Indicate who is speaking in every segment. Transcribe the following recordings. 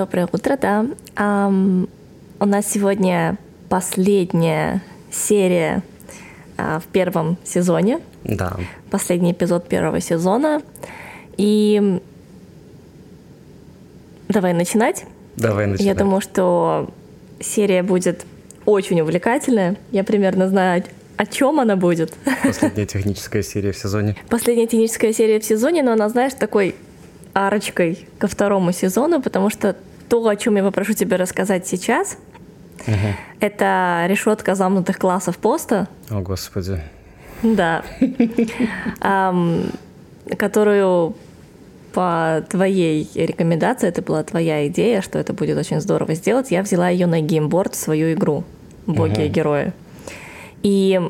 Speaker 1: Доброе утро, да. Ам, у нас сегодня последняя серия а, в первом сезоне.
Speaker 2: Да.
Speaker 1: Последний эпизод первого сезона. И давай начинать.
Speaker 2: Давай начинать.
Speaker 1: Я думаю, что серия будет очень увлекательная. Я примерно знаю, о чем она будет.
Speaker 2: Последняя техническая серия в сезоне.
Speaker 1: Последняя техническая серия в сезоне, но она, знаешь, такой арочкой ко второму сезону, потому что то, о чем я попрошу тебя рассказать сейчас,
Speaker 2: Угу.
Speaker 1: это решетка замкнутых классов поста.
Speaker 2: О, Господи.
Speaker 1: Да. Которую по твоей рекомендации, это была твоя идея, что это будет очень здорово сделать, я взяла ее на геймборд в свою игру «Боги и герои». И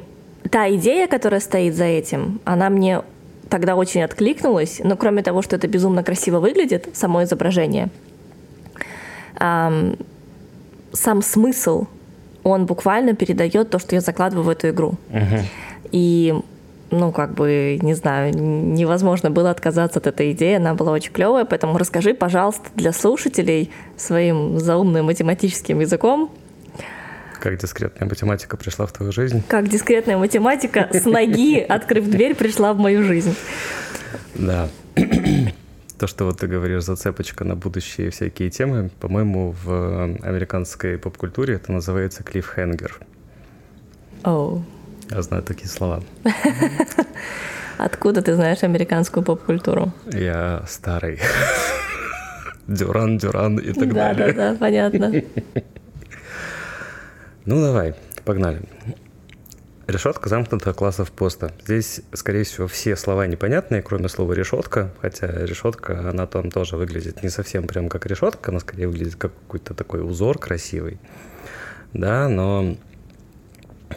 Speaker 1: та идея, которая стоит за этим, она мне тогда очень откликнулась, но кроме того, что это безумно красиво выглядит, само изображение, ам, сам смысл, он буквально передает то, что я закладываю в эту игру.
Speaker 2: Мгм.
Speaker 1: И, ну, как бы, не знаю, невозможно было отказаться от этой идеи, она была очень клевая, поэтому расскажи, пожалуйста, для слушателей своим заумным математическим языком,
Speaker 2: Как дискретная математика пришла в твою жизнь.
Speaker 1: как дискретная математика с ноги, открыв дверь, пришла в мою жизнь.
Speaker 2: Да. То, что вот ты говоришь, зацепочка на будущие всякие темы, по-моему, в американской поп-культуре это называется клиффхенгер.
Speaker 1: Оу.
Speaker 2: Я знаю такие слова.
Speaker 1: Откуда ты знаешь американскую поп-культуру?
Speaker 2: Я старый. Дюран, Дюран и так
Speaker 1: да,
Speaker 2: далее.
Speaker 1: да, да, понятно.
Speaker 2: Ну давай, погнали. Решетка замкнутых классов поста. Здесь, скорее всего, все слова непонятные, кроме слова решетка. Хотя решетка, она там тоже выглядит не совсем прям как решетка, она скорее выглядит как какой-то такой узор красивый. Да, но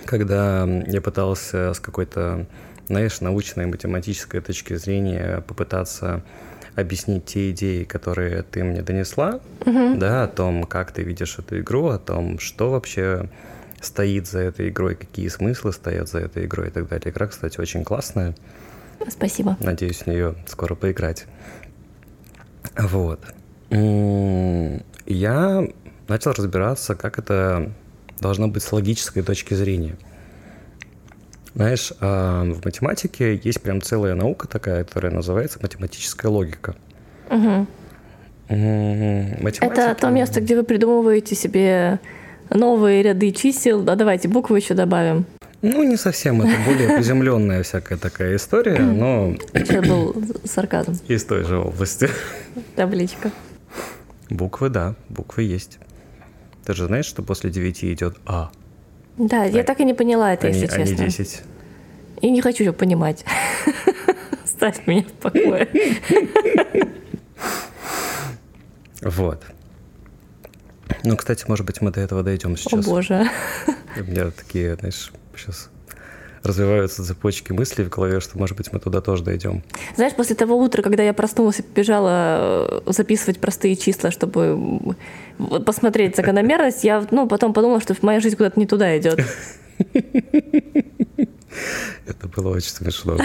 Speaker 2: когда я пытался с какой-то, знаешь, научной математической точки зрения попытаться объяснить те идеи, которые ты мне донесла, да, о том, как ты видишь эту игру, о том, что вообще стоит за этой игрой, какие смыслы стоят за этой игрой и так далее. Игра, кстати, очень классная.
Speaker 1: Спасибо.
Speaker 2: Надеюсь, в нее скоро поиграть. Вот. М, Я начал разбираться, как это должно быть с логической точки зрения. Знаешь, а, в математике есть прям целая наука такая, которая называется математическая логика.
Speaker 1: Мгм.
Speaker 2: М,
Speaker 1: Это
Speaker 2: математика-
Speaker 1: то место, где вы придумываете себе новые ряды чисел. Да, давайте буквы еще добавим.
Speaker 2: Ну, не совсем, это более приземленная всякая такая история, но
Speaker 1: Сейчас был сарказм.
Speaker 2: из той же области.
Speaker 1: Табличка.
Speaker 2: Буквы, да, буквы есть. Ты же знаешь, что после 9 идет А,
Speaker 1: Да, я
Speaker 2: А-
Speaker 1: так и не поняла это,
Speaker 2: не,
Speaker 1: если честно.
Speaker 2: 10.
Speaker 1: И не хочу его понимать. Ставь меня в покое.
Speaker 2: Вот. Ну, кстати, может быть, мы до этого дойдем
Speaker 1: О
Speaker 2: сейчас.
Speaker 1: боже.
Speaker 2: У меня такие, знаешь, сейчас развиваются цепочки мыслей в голове, что, может быть, мы туда тоже дойдем.
Speaker 1: Знаешь, после того утра, когда я проснулась и побежала э, записывать простые числа, чтобы посмотреть закономерность, я ну, потом подумала, что моя жизнь куда-то не туда идет.
Speaker 2: Это было очень смешно.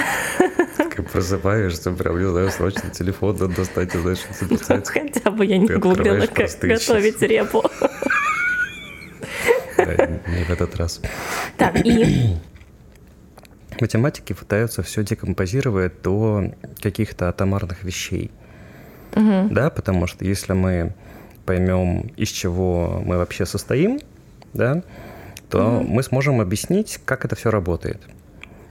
Speaker 2: Такая просыпаешься, прям, не знаю, срочно телефон надо достать и знаешь, записать.
Speaker 1: Хотя бы я не
Speaker 2: открываешь
Speaker 1: как готовить репу.
Speaker 2: Да, не в этот раз.
Speaker 1: Так, и
Speaker 2: Математики пытаются все декомпозировать до каких-то атомарных вещей.
Speaker 1: Мгм.
Speaker 2: Да, потому что если мы поймем, из чего мы вообще состоим, да, то мы сможем объяснить, как это все работает.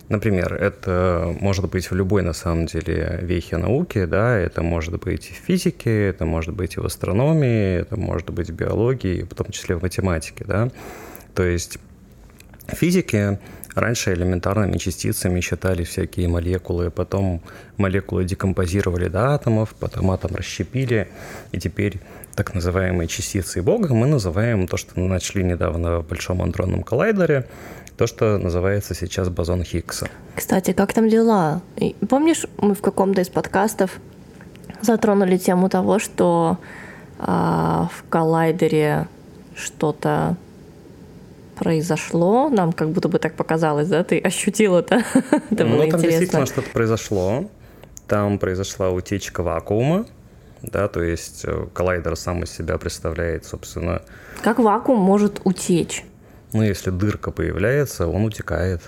Speaker 2: Например, это может быть в любой, на самом деле, вехе науки, да, это может быть и в физике, это может быть и в астрономии, это может быть в биологии, в том числе в математике, да. То есть в физике раньше элементарными частицами считали всякие молекулы, потом молекулы декомпозировали до атомов, потом атом расщепили, и теперь так называемые частицы Бога мы называем то, что начали недавно в Большом андронном коллайдере, то, что называется сейчас бозон Хиггса.
Speaker 1: Кстати, как там дела? Помнишь, мы в каком-то из подкастов затронули тему того, что а, в коллайдере что-то произошло, нам как будто бы так показалось, да? Ты ощутил это? Это было
Speaker 2: ну, там
Speaker 1: интересно.
Speaker 2: действительно что-то произошло. Там произошла утечка вакуума, да, то есть э, коллайдер сам из себя представляет, собственно...
Speaker 1: Как вакуум может утечь?
Speaker 2: Ну, если дырка появляется, он утекает.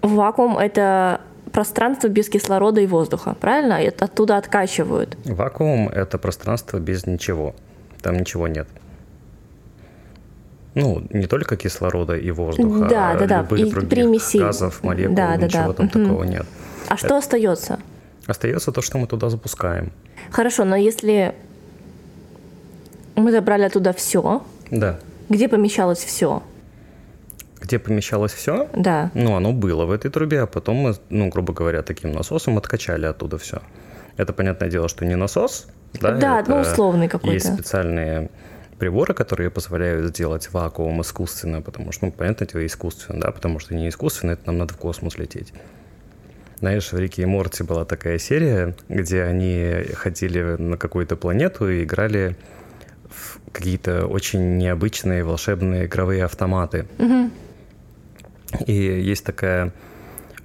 Speaker 1: Вакуум — это пространство без кислорода и воздуха, правильно? И оттуда откачивают.
Speaker 2: Вакуум — это пространство без ничего. Там ничего нет. Ну, не только кислорода и воздуха,
Speaker 1: да,
Speaker 2: а
Speaker 1: да, да.
Speaker 2: любых
Speaker 1: и
Speaker 2: других
Speaker 1: примесей.
Speaker 2: газов, молекул,
Speaker 1: да, да,
Speaker 2: ничего
Speaker 1: да.
Speaker 2: там
Speaker 1: Мгм.
Speaker 2: такого нет.
Speaker 1: А что остается?
Speaker 2: Остается то, что мы туда запускаем.
Speaker 1: Хорошо, но если мы забрали оттуда все,
Speaker 2: Да.
Speaker 1: Где помещалось все?
Speaker 2: Где помещалось все?
Speaker 1: Да.
Speaker 2: Ну, оно было в этой трубе, а потом мы, ну, грубо говоря, таким насосом откачали оттуда все. Это, понятное дело, что не насос, да?
Speaker 1: Да,
Speaker 2: это
Speaker 1: ну, условный какой-то.
Speaker 2: Есть специальные приборы, которые позволяют сделать вакуум искусственно, потому что, ну, понятное дело, искусственно, да, потому что не искусственно, это нам надо в космос лететь. Знаешь, в Рике и Морти была такая серия, где они ходили на какую-то планету и играли какие-то очень необычные волшебные игровые автоматы. И есть такая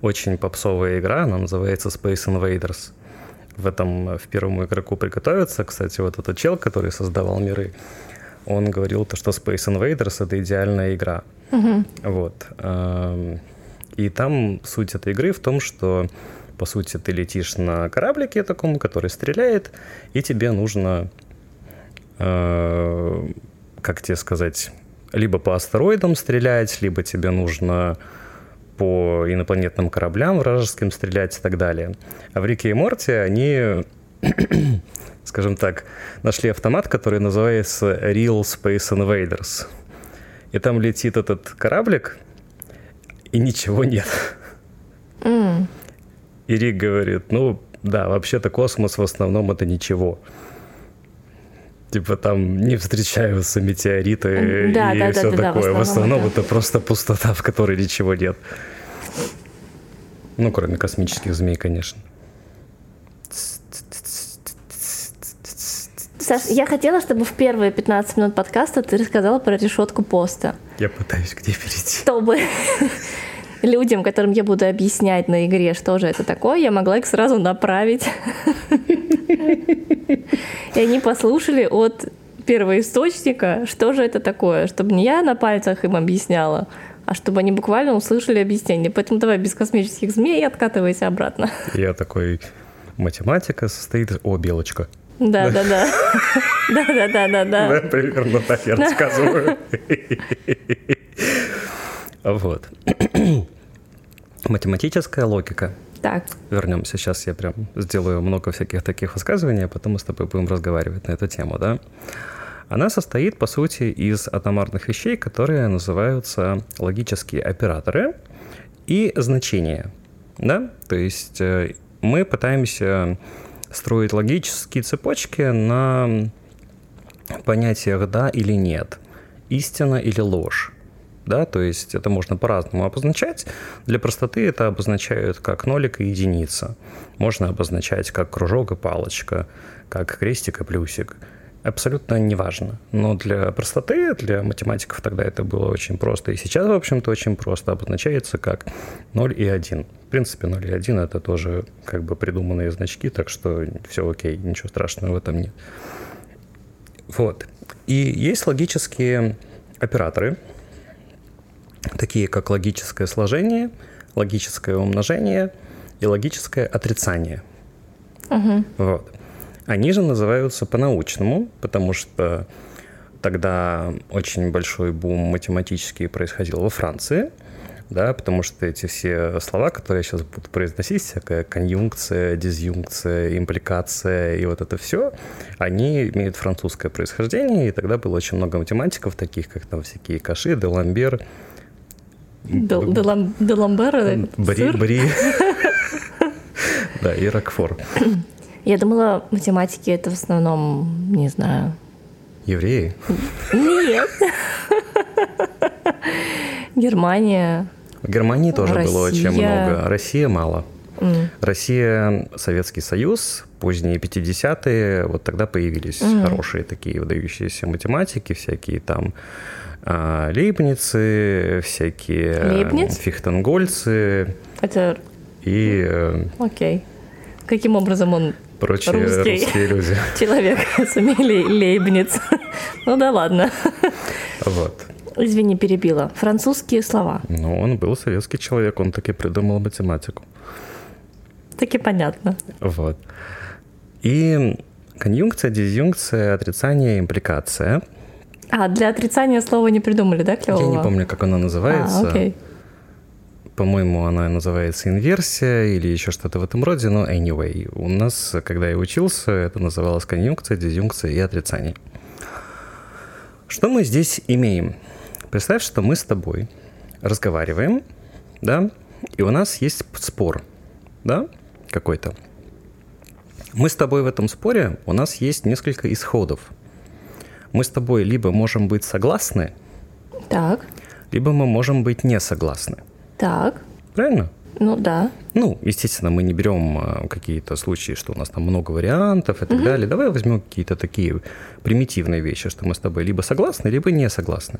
Speaker 2: очень попсовая игра, она называется Space Invaders. В этом в первому игроку приготовиться. Кстати, вот этот чел, который создавал миры, он говорил то, что Space Invaders это идеальная игра. Вот. Эм, И там суть этой игры в том, что по сути ты летишь на кораблике таком, который стреляет, и тебе нужно, э, как тебе сказать, либо по астероидам стрелять, либо тебе нужно по инопланетным кораблям вражеским стрелять и так далее. А в Рике и Морте они, скажем так, нашли автомат, который называется Real Space Invaders. И там летит этот кораблик, и ничего нет.
Speaker 1: М.
Speaker 2: И Рик говорит, ну да, вообще-то космос в основном это ничего. Типа там не встречаются метеориты
Speaker 1: Да,
Speaker 2: и
Speaker 1: да,
Speaker 2: все
Speaker 1: да, да, в
Speaker 2: такое. в
Speaker 1: основном
Speaker 2: основном
Speaker 1: это.
Speaker 2: это просто пустота, в которой ничего нет. Ну, кроме космических змей, конечно.
Speaker 1: Саш, я хотела, чтобы в первые 15 минут подкаста ты рассказала про решетку поста,
Speaker 2: Я пытаюсь где перейти.
Speaker 1: чтобы людям, которым я буду объяснять на игре, что же это такое, я могла их сразу направить. И они послушали от первоисточника, что же это такое, чтобы не я на пальцах им объясняла, а чтобы они буквально услышали объяснение. Поэтому давай без космических змей и откатывайся обратно.
Speaker 2: Я такой, математика состоит... О, белочка.
Speaker 1: Да, да, да. Да, да, да, да,
Speaker 2: Да,
Speaker 1: да.
Speaker 2: примерно так я рассказываю. Вот. Математическая логика.
Speaker 1: Так,
Speaker 2: Вернемся. Сейчас я прям сделаю много всяких таких высказываний, а потом мы с тобой будем разговаривать на эту тему, да? Она состоит, по сути, из атомарных вещей, которые называются логические операторы и значения, да? То есть э, мы пытаемся строить логические цепочки на понятиях «да» или «нет», истина или ложь. Да, то есть это можно по-разному обозначать. Для простоты это обозначают как нолик и единица. Можно обозначать как кружок и палочка, как крестик и плюсик. Абсолютно неважно. Но для простоты, для математиков тогда это было очень просто. И сейчас, в общем-то, очень просто обозначается как 0 и 1. В принципе, 0 и 1 это тоже как бы придуманные значки, так что все окей, ничего страшного в этом нет. Вот. И есть логические операторы, такие как логическое сложение, логическое умножение и логическое отрицание. Вот. Они же называются по-научному, потому что тогда очень большой бум математический происходил во Франции, да, потому что эти все слова, которые я сейчас буду произносить, всякая конъюнкция, дизъюнкция, импликация и вот это все, они имеют французское происхождение, и тогда было очень много математиков, таких как там всякие Каши, Деламбер,
Speaker 1: Дел- Делам- Деламбер, это
Speaker 2: Бри? Бри. Да, и Рокфор.
Speaker 1: Я думала, математики это в основном, не знаю.
Speaker 2: Евреи.
Speaker 1: Нет. Германия.
Speaker 2: В Германии тоже было очень
Speaker 1: Россия.
Speaker 2: много. Россия мало.
Speaker 1: М.
Speaker 2: Россия, Советский Союз, поздние 50-е, вот тогда появились
Speaker 1: Мгм.
Speaker 2: хорошие такие выдающиеся математики, всякие там Лейбницы, всякие
Speaker 1: Лейбниц?
Speaker 2: Фихтенгольцы
Speaker 1: Это
Speaker 2: и э,
Speaker 1: окей. Каким образом он
Speaker 2: Прочие
Speaker 1: Русский.
Speaker 2: русские люди.
Speaker 1: человек с Эмилией Лейбниц. Ну да ладно.
Speaker 2: Вот.
Speaker 1: Извини, перебила. Французские слова.
Speaker 2: Ну, он был советский человек, он таки придумал математику.
Speaker 1: Таки понятно.
Speaker 2: Вот. И конъюнкция, дизъюнкция, отрицание, импликация.
Speaker 1: А, для отрицания слова не придумали, да, клевого?
Speaker 2: Я не помню, как она называется.
Speaker 1: А, окей.
Speaker 2: По-моему, она называется инверсия или еще что-то в этом роде, но anyway. У нас, когда я учился, это называлось конъюнкция, дизъюнкция и отрицание. Что мы здесь имеем? Представь, что мы с тобой разговариваем, да, и у нас есть спор, да, какой-то. Мы с тобой в этом споре, у нас есть несколько исходов. Мы с тобой либо можем быть согласны,
Speaker 1: Так,
Speaker 2: либо мы можем быть не согласны.
Speaker 1: так.
Speaker 2: Правильно?
Speaker 1: Ну да.
Speaker 2: Ну, естественно, мы не берем а, какие-то случаи, что у нас там много вариантов и так далее. Давай возьмем какие-то такие примитивные вещи, что мы с тобой либо согласны, либо не согласны.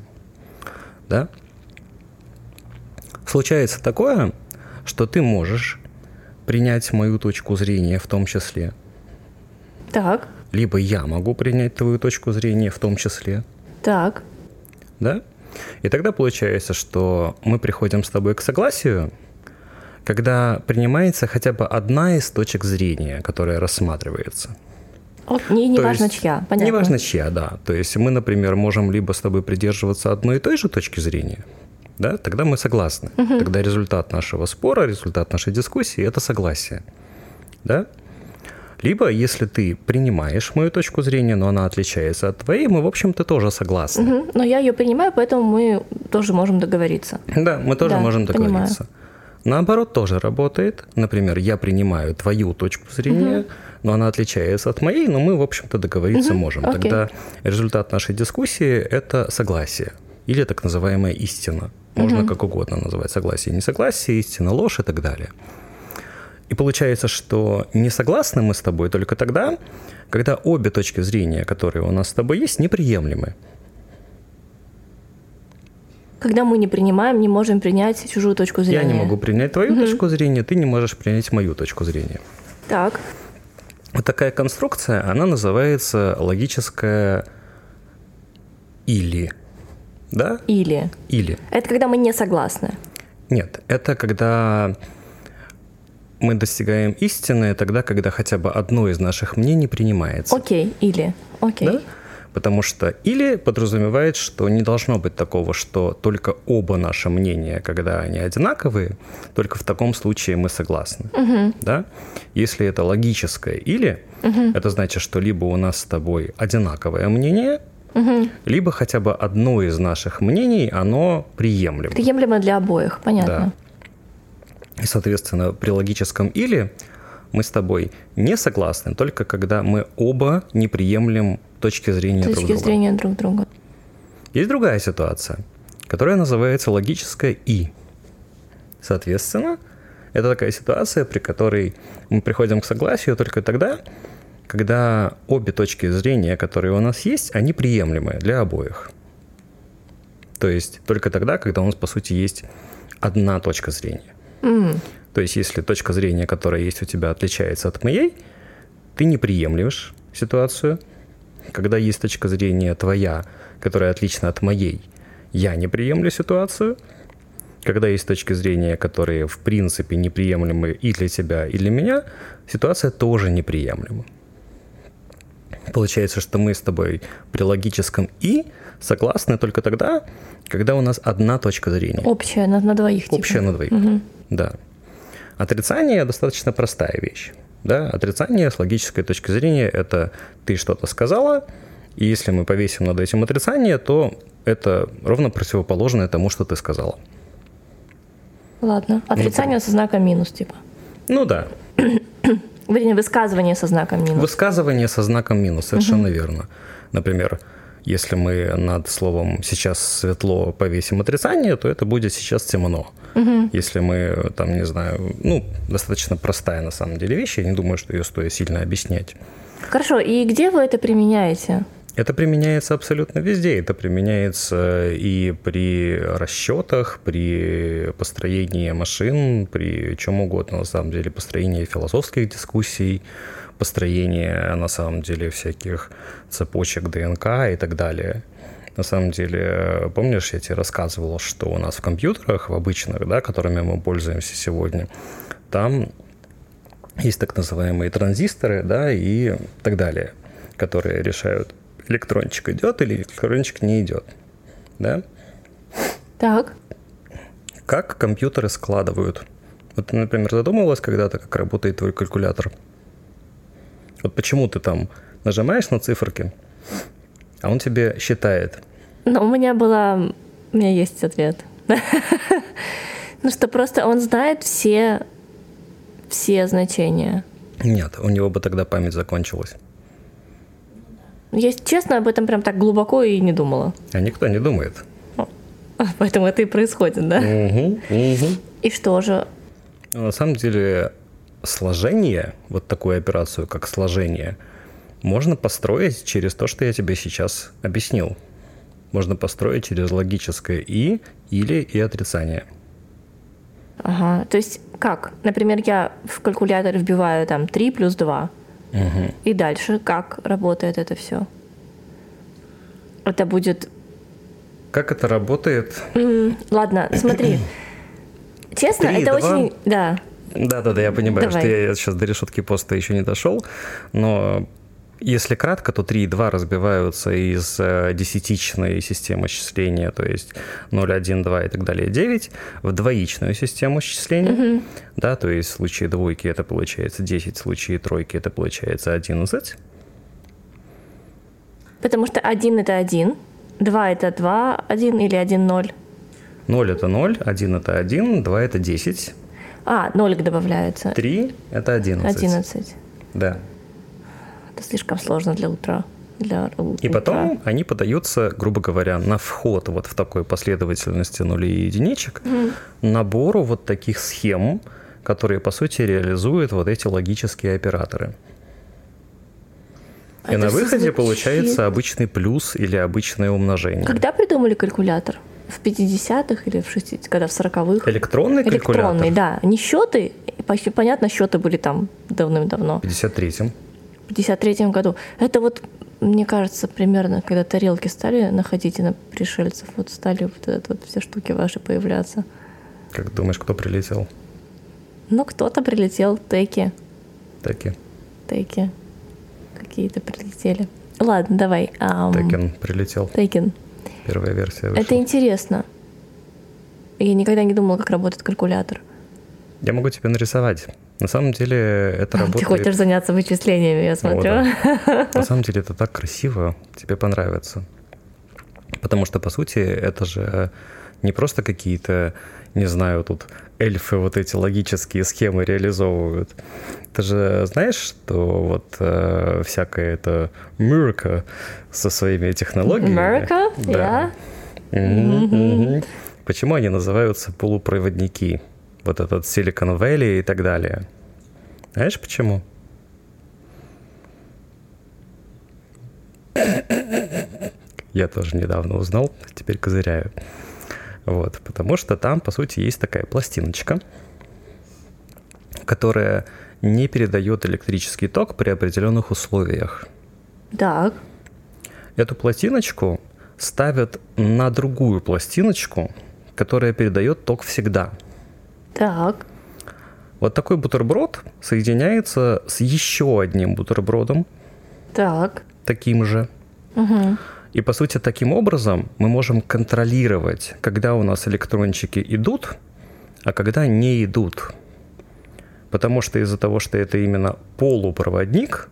Speaker 2: Да? Случается такое, что ты можешь принять мою точку зрения в том числе,
Speaker 1: Так,
Speaker 2: либо я могу принять твою точку зрения в том числе,
Speaker 1: так.
Speaker 2: да? И тогда получается, что мы приходим с тобой к согласию, когда принимается хотя бы одна из точек зрения, которая рассматривается.
Speaker 1: Не, не
Speaker 2: То
Speaker 1: важно
Speaker 2: есть-
Speaker 1: чья, понятно.
Speaker 2: Не важно чья, да. То есть мы, например, можем либо с тобой придерживаться одной и той же точки зрения, да, тогда мы согласны. Тогда результат нашего спора, результат нашей дискуссии – это согласие. Да? Либо, если ты принимаешь мою точку зрения, но она отличается от твоей, мы, в общем-то, тоже согласны.
Speaker 1: Мгм, Но я ее принимаю, поэтому мы тоже можем договориться.
Speaker 2: Да, мы тоже
Speaker 1: Да,
Speaker 2: можем
Speaker 1: понимаю.
Speaker 2: договориться. Наоборот, тоже работает. Например, я принимаю твою точку зрения, но она отличается от моей, но мы, в общем-то, договориться
Speaker 1: Мгм,
Speaker 2: можем.
Speaker 1: окей.
Speaker 2: Тогда результат нашей дискуссии – это согласие или так называемая истина. Можно как угодно называть согласие, несогласие, истина, ложь и так далее. И получается, что не согласны мы с тобой только тогда, когда обе точки зрения, которые у нас с тобой есть, неприемлемы.
Speaker 1: Когда мы не принимаем, не можем принять чужую точку зрения.
Speaker 2: Я не могу принять твою точку зрения, ты не можешь принять мою точку зрения.
Speaker 1: Так,
Speaker 2: Вот такая конструкция, она называется логическая или. Да?
Speaker 1: или.
Speaker 2: Или.
Speaker 1: Это когда мы не согласны.
Speaker 2: Нет, это когда мы достигаем истины тогда, когда хотя бы одно из наших мнений принимается.
Speaker 1: Окей, или. Окей.
Speaker 2: Да? Потому что или подразумевает, что не должно быть такого, что только оба наши мнения, когда они одинаковые, только в таком случае мы согласны. Да? Если это логическое или, это значит, что либо у нас с тобой одинаковое мнение, либо хотя бы одно из наших мнений, оно приемлемо.
Speaker 1: Приемлемо для обоих, понятно.
Speaker 2: И, соответственно, при логическом или мы с тобой не согласны, только когда мы оба не приемлем точки зрения
Speaker 1: С
Speaker 2: друг
Speaker 1: точки
Speaker 2: друга.
Speaker 1: зрения друг друга.
Speaker 2: Есть другая ситуация, которая называется логическое «и». Соответственно, это такая ситуация, при которой мы приходим к согласию только тогда, когда обе точки зрения, которые у нас есть, они приемлемы для обоих. То есть только тогда, когда у нас, по сути, есть одна точка зрения.
Speaker 1: М,
Speaker 2: То есть если точка зрения, которая есть у тебя, отличается от моей, ты не приемлешь ситуацию. Когда есть точка зрения твоя, которая отлична от моей, я не приемлю ситуацию. Когда есть точки зрения, которые в принципе неприемлемы и для тебя, и для меня, ситуация тоже неприемлема. Получается, что мы с тобой при логическом «и» согласны только тогда, когда у нас одна точка зрения.
Speaker 1: Общая на, на двоих. типа.
Speaker 2: Общее на двоих.
Speaker 1: Мгм.
Speaker 2: Да. Отрицание достаточно простая вещь. Да? Отрицание с логической точки зрения это ты что-то сказала, и если мы повесим над этим отрицание, то это ровно противоположное тому, что ты сказала.
Speaker 1: Ладно. Отрицание со знаком минус, типа.
Speaker 2: Ну да.
Speaker 1: Вернее, высказывание со знаком минус.
Speaker 2: Высказывание со знаком минус, совершенно верно. Например, если мы над словом «сейчас светло» повесим отрицание, то это будет «сейчас темно». Если мы, там, не знаю, ну, достаточно простая на самом деле вещь, я не думаю, что ее стоит сильно объяснять.
Speaker 1: Хорошо, и где вы это применяете?
Speaker 2: Это применяется абсолютно везде. Это применяется и при расчетах, при построении машин, при чем угодно, на самом деле, построении философских дискуссий, построение на самом деле всяких цепочек ДНК и так далее. На самом деле, помнишь, я тебе рассказывал, что у нас в компьютерах, в обычных, да, которыми мы пользуемся сегодня, там есть так называемые транзисторы, да, и так далее, которые решают, электрончик идет или электрончик не идет, да?
Speaker 1: Так.
Speaker 2: Как компьютеры складывают? Вот ты, например, задумывалась когда-то, как работает твой калькулятор? Вот почему ты там нажимаешь на циферки, а он тебе считает?
Speaker 1: Ну, у меня была... У меня есть ответ. Ну, что просто он знает все, все значения.
Speaker 2: Нет, у него бы тогда память закончилась.
Speaker 1: Если честно, об этом прям так глубоко и не думала.
Speaker 2: А никто не думает.
Speaker 1: Поэтому это и происходит, да?
Speaker 2: Угу, угу.
Speaker 1: И что же?
Speaker 2: На самом деле сложение, вот такую операцию, как сложение, можно построить через то, что я тебе сейчас объяснил. Можно построить через логическое «и» или «и» отрицание.
Speaker 1: Ага, то есть как? Например, я в калькулятор вбиваю там 3 плюс 2.
Speaker 2: Угу.
Speaker 1: И дальше как работает это все? Это будет...
Speaker 2: Как это работает?
Speaker 1: М, Ладно, смотри. Честно,
Speaker 2: Три,
Speaker 1: это
Speaker 2: два.
Speaker 1: очень... Да.
Speaker 2: Да-да-да, я понимаю,
Speaker 1: Давай.
Speaker 2: что я сейчас до решетки поста еще не дошел, но если кратко, то 3 и 2 разбиваются из э, десятичной системы счисления, то есть 0, 1, 2 и так далее, 9, в двоичную систему счисления, да, то есть в случае двойки это получается 10, в случае тройки это получается 11.
Speaker 1: Потому что 1 это 1, 2 это 2, 1 или 1, 0.
Speaker 2: 0 это 0, 1 это 1, 2 это 10,
Speaker 1: А, нолик добавляется.
Speaker 2: 3 это 11.
Speaker 1: 11.
Speaker 2: Да.
Speaker 1: Это слишком сложно для утра. Для у-
Speaker 2: И
Speaker 1: утра.
Speaker 2: потом они подаются, грубо говоря, на вход вот в такой последовательности нулей и единичек, набору вот таких схем, которые, по сути, реализуют вот эти логические операторы. И
Speaker 1: Это
Speaker 2: на выходе
Speaker 1: звучит-
Speaker 2: получается обычный плюс или обычное умножение.
Speaker 1: Когда придумали калькулятор? В 50-х или в 60-х, когда в 40-х?
Speaker 2: Электронный калькулятор
Speaker 1: Электронный, да. Не счеты, понятно, счеты были там давным-давно.
Speaker 2: в 53-м.
Speaker 1: В 53 году. Это вот, мне кажется, примерно, когда тарелки стали находить на пришельцев, вот стали вот, это, вот все штуки ваши появляться.
Speaker 2: Как думаешь, кто прилетел?
Speaker 1: Ну, кто-то прилетел, теки,
Speaker 2: Таки.
Speaker 1: теки какие-то прилетели. Ладно, давай. ам,
Speaker 2: Текен прилетел.
Speaker 1: Текен.
Speaker 2: Первая версия вышла.
Speaker 1: Это интересно. Я никогда не думала, как работает калькулятор.
Speaker 2: Я могу тебе нарисовать. На самом деле это
Speaker 1: Ты
Speaker 2: работает...
Speaker 1: хочешь заняться вычислениями, я смотрю.
Speaker 2: На самом деле это так красиво, тебе понравится. Потому что, по сути, это же не просто какие-то, не знаю, тут эльфы вот эти логические схемы реализовывают. Ты же знаешь, что вот э, всякая эта Мюрка со своими технологиями...
Speaker 1: America?
Speaker 2: Да. Мгм, мгм. Почему они называются полупроводники? Вот этот Silicon Valley и так далее. Знаешь почему? Я тоже недавно узнал, теперь козыряю. Вот, потому что там, по сути, есть такая пластиночка, которая не передает электрический ток при определенных условиях.
Speaker 1: Так.
Speaker 2: Эту пластиночку ставят на другую пластиночку, которая передает ток всегда.
Speaker 1: Так.
Speaker 2: Вот такой бутерброд соединяется с еще одним бутербродом,
Speaker 1: Так.
Speaker 2: таким же.
Speaker 1: Угу.
Speaker 2: И по сути таким образом мы можем контролировать, когда у нас электрончики идут, а когда не идут. Потому что из-за того, что это именно полупроводник,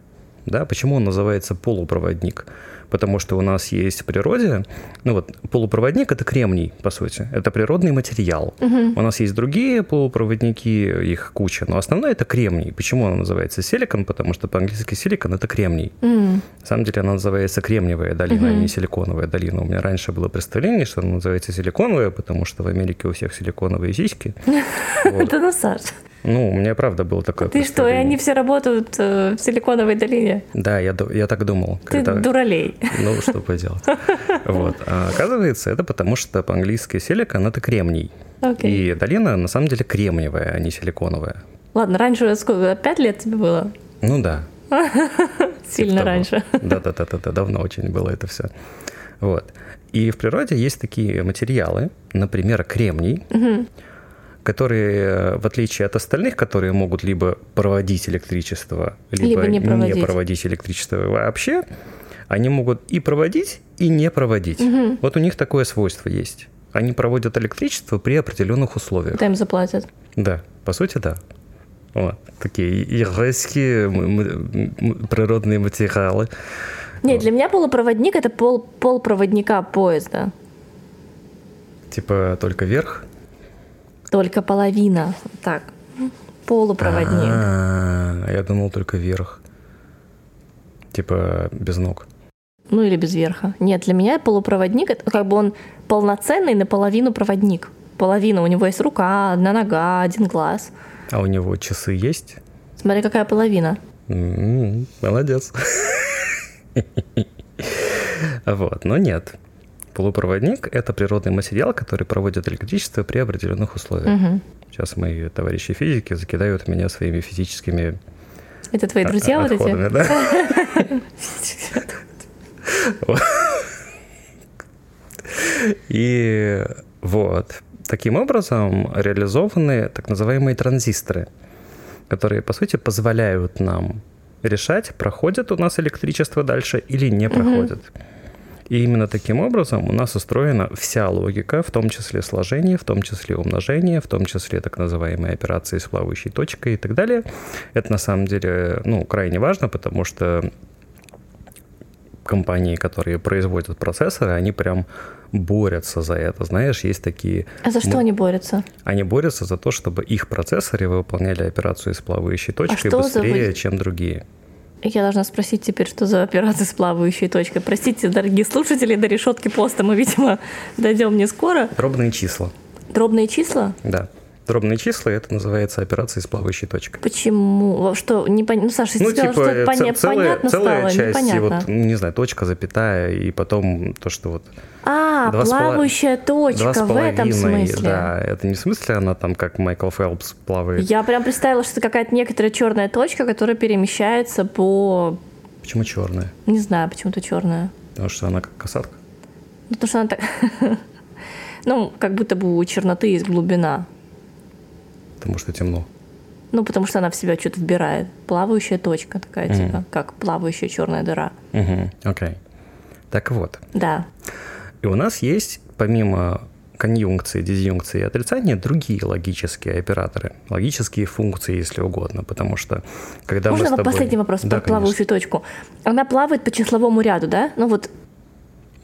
Speaker 2: да, почему он называется полупроводник? Потому что у нас есть в природе, ну вот полупроводник это кремний, по сути, это природный материал. У нас есть другие полупроводники, их куча, но основной это кремний. Почему он называется силикон? Потому что по-английски силикон это кремний.
Speaker 1: М.
Speaker 2: На самом деле она называется Кремниевая долина, а не Силиконовая долина. У меня раньше было представление, что она называется Силиконовая, потому что в Америке у всех силиконовые сиськи.
Speaker 1: Это ну, Саш.
Speaker 2: Ну, у меня правда было такое
Speaker 1: Ты что, и они все работают э, в Силиконовой долине?
Speaker 2: Да, я, я так думал.
Speaker 1: Ты
Speaker 2: когда-
Speaker 1: дуралей.
Speaker 2: Ну, что поделать. Вот. А оказывается, это потому что по-английски силикон — это кремний. И долина на самом деле кремниевая, а не силиконовая.
Speaker 1: Ладно, раньше сколько, пять лет тебе было?
Speaker 2: Ну да,
Speaker 1: Сильно раньше.
Speaker 2: Да-да-да, давно очень было это все. Вот. И в природе есть такие материалы, например, кремний, которые, в отличие от остальных, которые могут либо проводить электричество, либо,
Speaker 1: Либо не проводить.
Speaker 2: не проводить электричество вообще, они могут и проводить, и не проводить. Вот у них такое свойство есть. Они проводят электричество при определенных условиях.
Speaker 1: Когда им заплатят.
Speaker 2: Да, по сути, да. Вот. Такие м- природные материалы.
Speaker 1: Нет, для меня полупроводник это пол, полпроводника поезда.
Speaker 2: Типа только вверх.
Speaker 1: Только половина. Так. Полупроводник.
Speaker 2: А, я думал только вверх. Типа без ног.
Speaker 1: Ну или без верха. Нет, для меня полупроводник это как бы он полноценный наполовину проводник. Половина. У него есть рука, одна нога, один глаз.
Speaker 2: А у него часы есть?
Speaker 1: Смотри, какая половина.
Speaker 2: М, Молодец. Вот, но нет. Полупроводник – это природный материал, который проводит электричество при определенных условиях.
Speaker 1: Мгм.
Speaker 2: Сейчас мои товарищи физики закидают меня своими физическими
Speaker 1: Это твои
Speaker 2: а-
Speaker 1: друзья вот эти?
Speaker 2: да? И вот. Таким образом реализованы так называемые транзисторы, которые, по сути, позволяют нам решать, проходит у нас электричество дальше или не проходит. И именно таким образом у нас устроена вся логика, в том числе сложение, в том числе умножение, в том числе так называемые операции с плавающей точкой и так далее. Это на самом деле ну, крайне важно, потому что компании, которые производят процессоры, они прям борются за это. Знаешь, есть такие...
Speaker 1: А за что они борются?
Speaker 2: Они борются за то, чтобы их процессоры выполняли операцию с плавающей точкой
Speaker 1: что за
Speaker 2: быстрее,
Speaker 1: вы-
Speaker 2: чем другие.
Speaker 1: Я должна спросить теперь, что за операция с плавающей точкой. Простите, дорогие слушатели, до решетки поста мы, видимо, дойдем не скоро.
Speaker 2: Дробные числа.
Speaker 1: Дробные числа?
Speaker 2: Да. Дробные числа это называется операция с плавающей точкой.
Speaker 1: Почему? Что? Не пон- Ну, Саша,
Speaker 2: Ну, типа,
Speaker 1: что это поня-
Speaker 2: целая,
Speaker 1: понятно
Speaker 2: целая
Speaker 1: стало,
Speaker 2: часть,
Speaker 1: непонятно.
Speaker 2: вот, не знаю, точка, запятая, и потом то, что вот
Speaker 1: А, плавающая точка
Speaker 2: два с
Speaker 1: в этом смысле.
Speaker 2: да, это не в смысле она там, как Майкл Фелпс плавает.
Speaker 1: Я прям представила, что это какая-то некоторая черная точка, которая перемещается по...
Speaker 2: Почему черная?
Speaker 1: Не знаю, почему-то черная.
Speaker 2: Потому что она как касатка.
Speaker 1: Ну, потому что она так... Ну, как будто бы у черноты есть глубина.
Speaker 2: Потому что темно.
Speaker 1: Ну, потому что она в себя что-то вбирает. Плавающая точка такая,
Speaker 2: Мгм.
Speaker 1: типа, как плавающая черная дыра.
Speaker 2: Угу, окей. Так вот,
Speaker 1: Да.
Speaker 2: и у нас есть, помимо конъюнкции, дизъюнкции и отрицания, другие логические операторы, логические функции, если угодно, потому что когда
Speaker 1: Можно
Speaker 2: мы с тобой...
Speaker 1: последний вопрос
Speaker 2: да,
Speaker 1: про плавающую точку? Она плавает по числовому ряду, да? Ну вот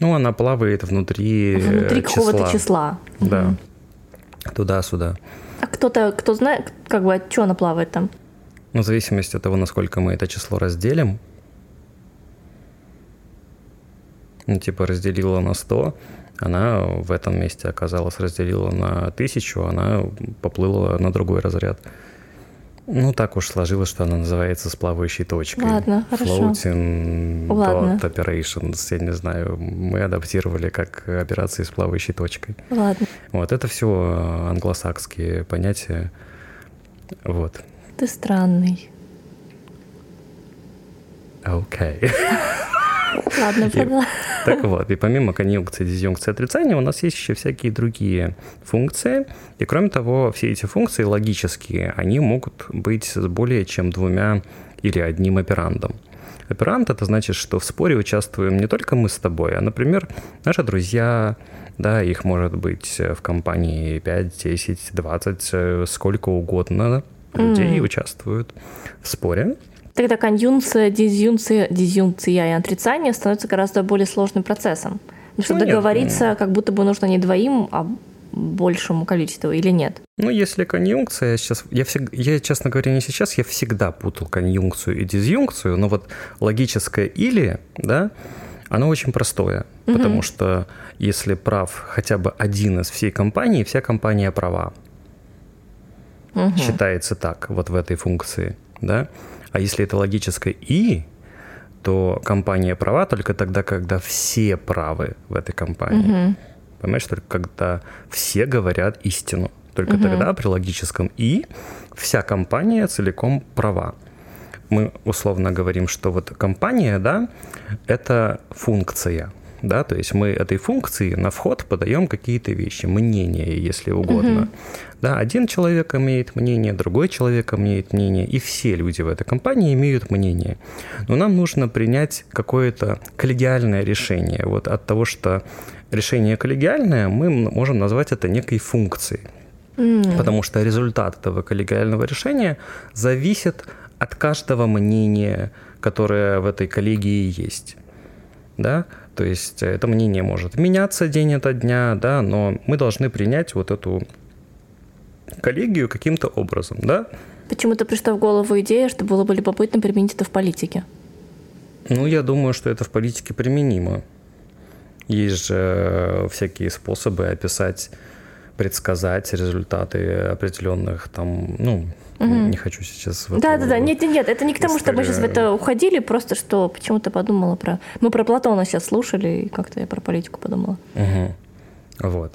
Speaker 2: Ну, она плавает внутри, э,
Speaker 1: внутри какого-то
Speaker 2: числа.
Speaker 1: числа.
Speaker 2: Да.
Speaker 1: Мгм.
Speaker 2: Туда-сюда.
Speaker 1: А кто-то, кто знает, как бы, что она плавает там?
Speaker 2: Ну, в зависимости от того, насколько мы это число разделим, ну, типа, разделила на 100, она в этом месте оказалась, разделила на 1000, она поплыла на другой разряд. Ну, так уж сложилось, что она называется с плавающей точкой.
Speaker 1: Ладно, хорошо.
Speaker 2: Floating
Speaker 1: Ладно.
Speaker 2: dot operations, я не знаю, мы адаптировали как операции с плавающей точкой.
Speaker 1: Ладно,
Speaker 2: Вот, это все англосакские понятия. Вот.
Speaker 1: ты странный.
Speaker 2: Окей.
Speaker 1: Ладно, продолжай.
Speaker 2: Так вот, и помимо конъюнкции, дизъюнкции, отрицания, у нас есть еще всякие другие функции. И кроме того, все эти функции логические, они могут быть с более чем двумя или одним операндом. Оперант — это значит, что в споре участвуем не только мы с тобой, а, например, наши друзья, да, их может быть в компании 5, 10, 20, э, сколько угодно людей
Speaker 1: Мгм.
Speaker 2: участвуют в споре.
Speaker 1: Тогда конъюнкция, дизъюнкция, дизъюнкция и отрицание становятся гораздо более сложным процессом. Потому что
Speaker 2: Ну, нет,
Speaker 1: договориться как будто бы нужно не двоим, а большему количеству или нет.
Speaker 2: Ну, если конъюнкция, я сейчас, я, всег- я, честно говоря, не сейчас, я всегда путал конъюнкцию и дизъюнкцию, но вот логическое «или», да, оно очень простое,
Speaker 1: Мгм.
Speaker 2: потому что если прав хотя бы один из всей компании, вся компания права.
Speaker 1: Мгм.
Speaker 2: Считается так, вот в этой функции, да. А если это логическое «и», то компания права только тогда, когда все правы в этой компании.
Speaker 1: Мгм.
Speaker 2: Понимаешь, только когда все говорят истину. Только
Speaker 1: Мгм.
Speaker 2: тогда при логическом «и» вся компания целиком права. мы условно говорим, что вот компания, да, это функция, да, то есть мы этой функции на вход подаем какие-то вещи, мнения, если угодно. Угу. Да, один человек имеет мнение, другой человек имеет мнение, и все люди в этой компании имеют мнение. Но нам нужно принять какое-то коллегиальное решение. Вот от того, что решение коллегиальное, мы можем назвать это некой функцией. Mm. Потому что результат этого коллегиального решения зависит от каждого мнения, которое в этой коллегии есть. Да? То есть это мнение может меняться день ото дня, да, но мы должны принять вот эту коллегию каким-то образом, да?
Speaker 1: Почему-то пришла в голову идея, что было бы любопытно применить это в политике.
Speaker 2: Ну, я думаю, что это в политике применимо. Есть же всякие способы описать, предсказать результаты определенных там, ну, угу. не хочу сейчас...
Speaker 1: Да, да, да, нет, нет, нет, это не к тому, чтобы мы сейчас в это уходили, просто что почему-то подумала про... Мы про Платона сейчас слушали, и как-то я про политику подумала.
Speaker 2: Угу. Вот.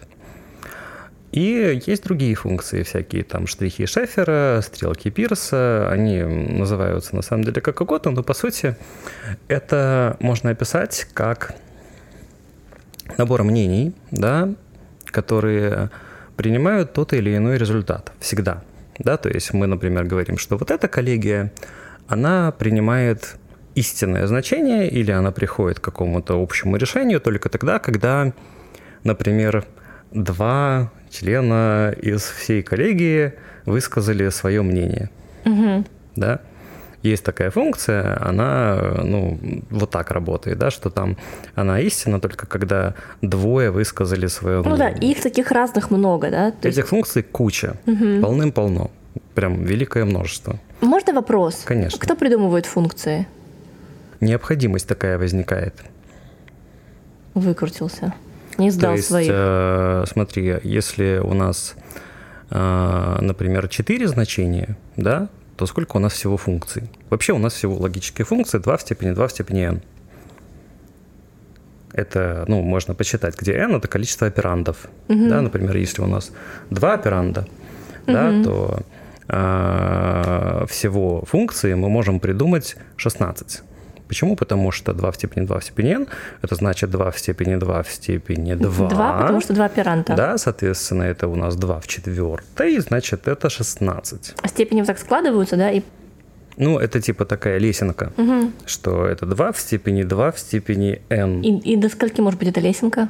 Speaker 2: И есть другие функции, всякие там штрихи Шефера, стрелки Пирса, они называются на самом деле как угодно, но по сути это можно описать как набор мнений, да, которые принимают тот или иной результат всегда. Да, то есть мы, например, говорим, что вот эта коллегия, она принимает истинное значение или она приходит к какому-то общему решению только тогда, когда, например, два члена из всей коллегии высказали свое мнение. Угу. Да? Есть такая функция, она ну, вот так работает, да, что там она истина только когда двое высказали свое
Speaker 1: мнение. Ну да, их таких разных много, да?
Speaker 2: То Этих есть... функций куча, угу. полным-полно, прям великое множество.
Speaker 1: Можно вопрос?
Speaker 2: Конечно.
Speaker 1: Кто придумывает функции?
Speaker 2: Необходимость такая возникает.
Speaker 1: Выкрутился. Не сдал
Speaker 2: То есть,
Speaker 1: своих.
Speaker 2: Э, смотри, если у нас, э, например, 4 значения, да, то сколько у нас всего функций? Вообще у нас всего логические функции 2 в степени 2 в степени n. Это, ну, можно посчитать, где n – это количество операндов. Угу. Да, например, если у нас два операнда, угу. да, то э, всего функции мы можем придумать 16. Почему? Потому что 2 в степени 2 в степени n, это значит 2 в степени 2 в степени 2.
Speaker 1: 2, потому что 2 операнта.
Speaker 2: Да, соответственно, это у нас 2 в четвертой, значит, это 16.
Speaker 1: А степени вот так складываются, да, и
Speaker 2: ну, это типа такая лесенка, угу. что это 2 в степени 2 в степени n.
Speaker 1: И, и до скольки может быть эта лесенка?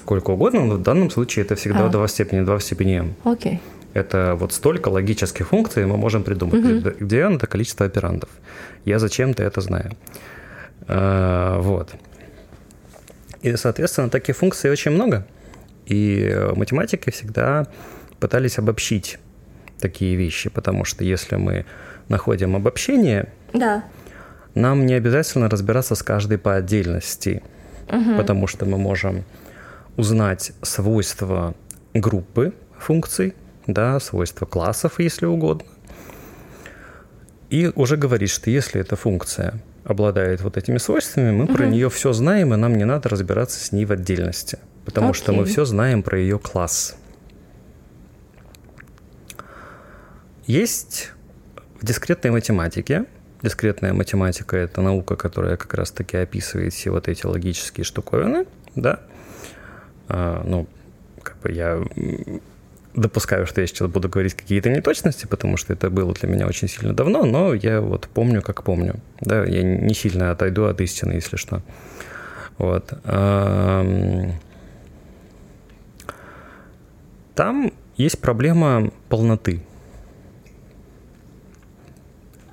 Speaker 2: Сколько угодно, но в данном случае это всегда а. 2 в степени 2 в степени n.
Speaker 1: Окей.
Speaker 2: Это вот столько логических функций мы можем придумать, угу. где n – это количество операндов. Я зачем-то это знаю. А, вот. И, соответственно, таких функций очень много. И математики всегда пытались обобщить такие вещи, потому что если мы находим обобщение,
Speaker 1: да.
Speaker 2: нам не обязательно разбираться с каждой по отдельности, угу. потому что мы можем узнать свойства группы функций, да, свойства классов, если угодно, и уже говорит, что если эта функция обладает вот этими свойствами, мы угу. про нее все знаем, и нам не надо разбираться с ней в отдельности, потому Окей. что мы все знаем про ее класс. Есть в дискретной математике, дискретная математика – это наука, которая как раз-таки описывает все вот эти логические штуковины, да, а, ну, как бы я допускаю, что я сейчас буду говорить какие-то неточности, потому что это было для меня очень сильно давно, но я вот помню, как помню. Да, я не сильно отойду от истины, если что. Вот. Там есть проблема полноты.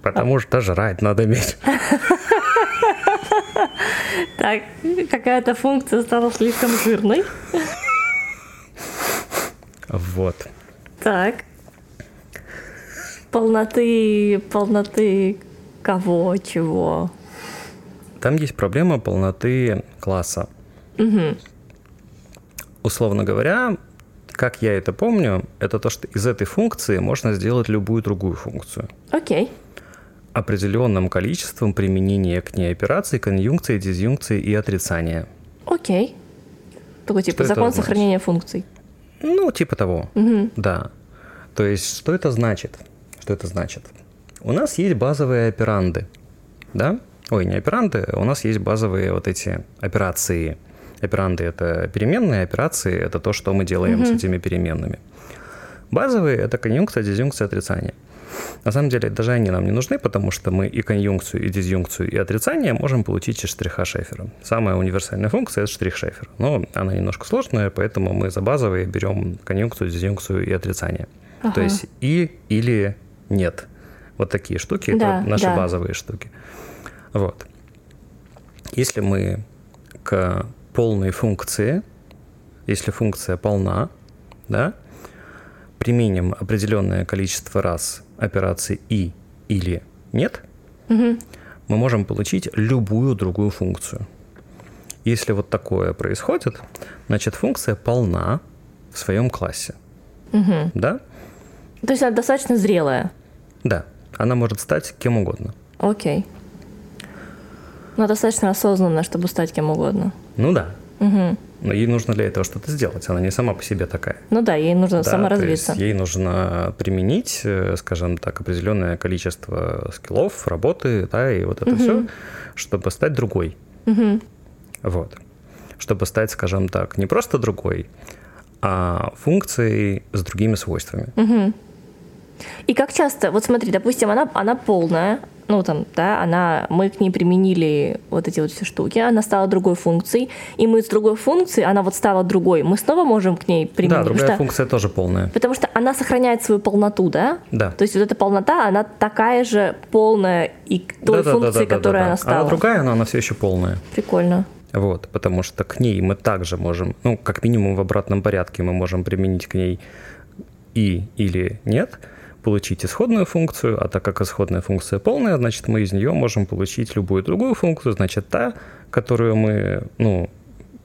Speaker 2: Потому что жрать надо иметь.
Speaker 1: Так, какая-то функция стала слишком жирной.
Speaker 2: Вот.
Speaker 1: Так. Полноты, полноты кого, чего?
Speaker 2: Там есть проблема полноты класса. Угу. Условно говоря, как я это помню, это то, что из этой функции можно сделать любую другую функцию.
Speaker 1: Окей.
Speaker 2: Определенным количеством применения к ней операций, конъюнкции, дизъюнкции и отрицания.
Speaker 1: Окей. Такой типа что закон сохранения функций.
Speaker 2: Ну, типа того, угу. да. То есть, что это значит? Что это значит? у нас есть базовые операнды, да? Ой, не операнды, у нас есть базовые вот эти операции. Операнды — это переменные, операции — это то, что мы делаем с этими переменными. Базовые — это конъюнкция, дизъюнкция, отрицание. На самом деле даже они нам не нужны, потому что мы и конъюнкцию, и дизъюнкцию, и отрицание можем получить из штриха Шефера. Самая универсальная функция — это штрих Шефера. Но она немножко сложная, поэтому мы за базовые берем конъюнкцию, дизъюнкцию и отрицание.
Speaker 1: Ага.
Speaker 2: То есть и или нет. Вот такие штуки,
Speaker 1: Да,
Speaker 2: это наши
Speaker 1: да.
Speaker 2: базовые штуки. Вот. Если мы к полной функции, если функция полна, да, применим определенное количество раз операции и или нет, мы можем получить любую другую функцию. Если вот такое происходит, значит функция полна в своем классе. Да?
Speaker 1: То есть она достаточно зрелая.
Speaker 2: Да. Она может стать кем угодно.
Speaker 1: Окей. Но достаточно осознанная, чтобы стать кем угодно.
Speaker 2: Ну да. Но ей нужно для этого что-то сделать. Она не сама по себе такая.
Speaker 1: Ну да, ей нужно
Speaker 2: Да,
Speaker 1: саморазвиться.
Speaker 2: Ей нужно применить, э, скажем так, определенное количество скиллов, работы, да, и вот это все, чтобы стать другой. Вот. Чтобы стать, скажем так, не просто другой, а функцией с другими свойствами.
Speaker 1: И как часто, вот смотри, допустим, она, она полная, ну там, да, она, мы к ней применили вот эти вот все штуки, она стала другой функцией, и мы с другой функцией, она вот стала другой, мы снова можем к ней применить.
Speaker 2: Да, другая
Speaker 1: что-
Speaker 2: функция тоже полная.
Speaker 1: Потому что она сохраняет свою полноту, да?
Speaker 2: Да.
Speaker 1: То есть вот эта полнота, она такая же полная и к той
Speaker 2: Да-да-да-да-да-да-да.
Speaker 1: функции, которой она стала.
Speaker 2: Она другая, но она все еще полная.
Speaker 1: Прикольно.
Speaker 2: Вот, потому что к ней мы также можем, ну, как минимум в обратном порядке мы можем применить к ней и или нет, получить исходную функцию, а так как исходная функция полная, значит, мы из нее можем получить любую другую функцию, значит, та, которую мы, ну,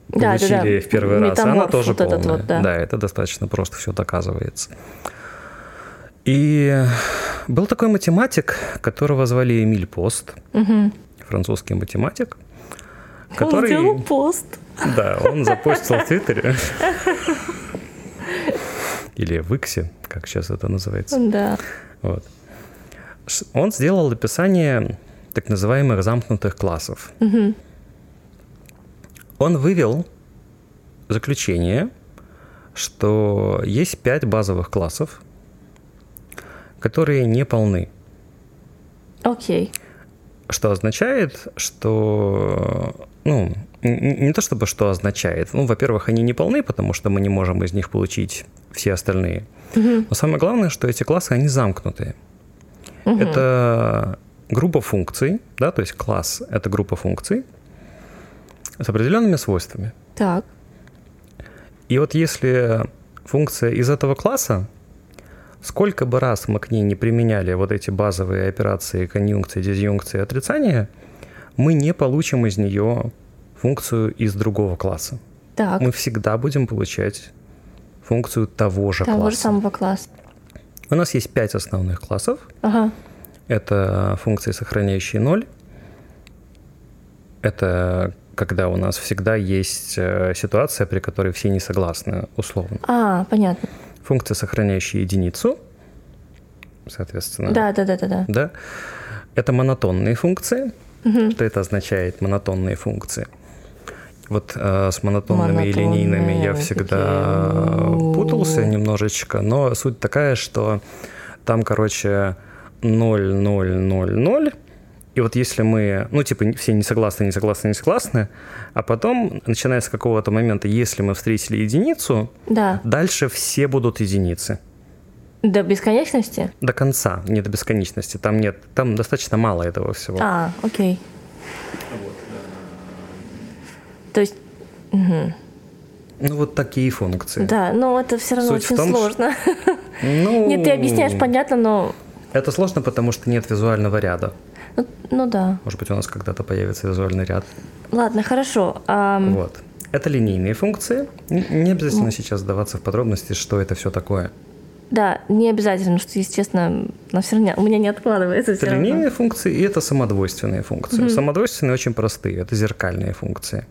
Speaker 1: Да, да,
Speaker 2: получили
Speaker 1: да.
Speaker 2: в первый раз, она
Speaker 1: Метаморф
Speaker 2: тоже
Speaker 1: вот
Speaker 2: полная.
Speaker 1: вот, да.
Speaker 2: это достаточно просто все доказывается. И был такой математик, которого звали Эмиль Пост, французский математик, который...
Speaker 1: Он сделал пост.
Speaker 2: Да, он запостил в Твиттере. Или в Иксе, как сейчас это называется.
Speaker 1: Да.
Speaker 2: Вот. Он сделал описание так называемых замкнутых классов. Он вывел заключение, что есть пять базовых классов, которые не полны.
Speaker 1: Окей.
Speaker 2: Что означает, что, ну, не то чтобы что означает. Ну, во-первых, они не полны, потому что мы не можем из них получить все остальные. Но самое главное, что эти классы, они замкнутые. Это группа функций, да, то есть класс — это группа функций с определенными свойствами.
Speaker 1: Так.
Speaker 2: И вот если функция из этого класса, сколько бы раз мы к ней не применяли вот эти базовые операции конъюнкции, дизъюнкции, отрицания, мы не получим из нее функцию из другого класса.
Speaker 1: Так.
Speaker 2: Мы всегда будем получать функцию того же
Speaker 1: Того же
Speaker 2: класса.
Speaker 1: самого класса.
Speaker 2: У нас есть пять основных классов.
Speaker 1: Ага.
Speaker 2: Это функции, сохраняющие ноль. Это когда у нас всегда есть э, ситуация, при которой все не согласны, условно.
Speaker 1: А, понятно.
Speaker 2: Функция, сохраняющая единицу, соответственно.
Speaker 1: Да, да, да, да, да.
Speaker 2: Да. Это монотонные функции. Что это означает, монотонные функции? Вот э, с монотонными и линейными я
Speaker 1: Монотонные
Speaker 2: всегда
Speaker 1: такие.
Speaker 2: путался немножечко, но суть такая, что там, короче, 0, 0, 0, 0. И вот если мы, ну, типа, все не согласны, не согласны, не согласны, а потом, начиная с какого-то момента, если мы встретили единицу,
Speaker 1: Да.
Speaker 2: дальше все будут единицы.
Speaker 1: До бесконечности?
Speaker 2: До конца, не до бесконечности. Там нет, там достаточно мало этого всего.
Speaker 1: А, окей. То есть,
Speaker 2: Ну, вот такие функции.
Speaker 1: да, но это все равно
Speaker 2: Суть
Speaker 1: очень
Speaker 2: том, что-
Speaker 1: сложно.
Speaker 2: Ну,
Speaker 1: Нет, ты объясняешь, понятно, но...
Speaker 2: Это сложно, потому что нет визуального ряда.
Speaker 1: Ну, ну да.
Speaker 2: Может быть, у нас когда-то появится визуальный ряд.
Speaker 1: Ладно, хорошо. Ам,
Speaker 2: Вот. Это линейные функции. Не обязательно сейчас вдаваться в подробности, что это все такое.
Speaker 1: Да, не обязательно, что, если честно, но все равно у меня не откладывается
Speaker 2: Это
Speaker 1: всё равно.
Speaker 2: линейные функции и это самодвойственные функции. Самодвойственные очень простые. Это зеркальные функции.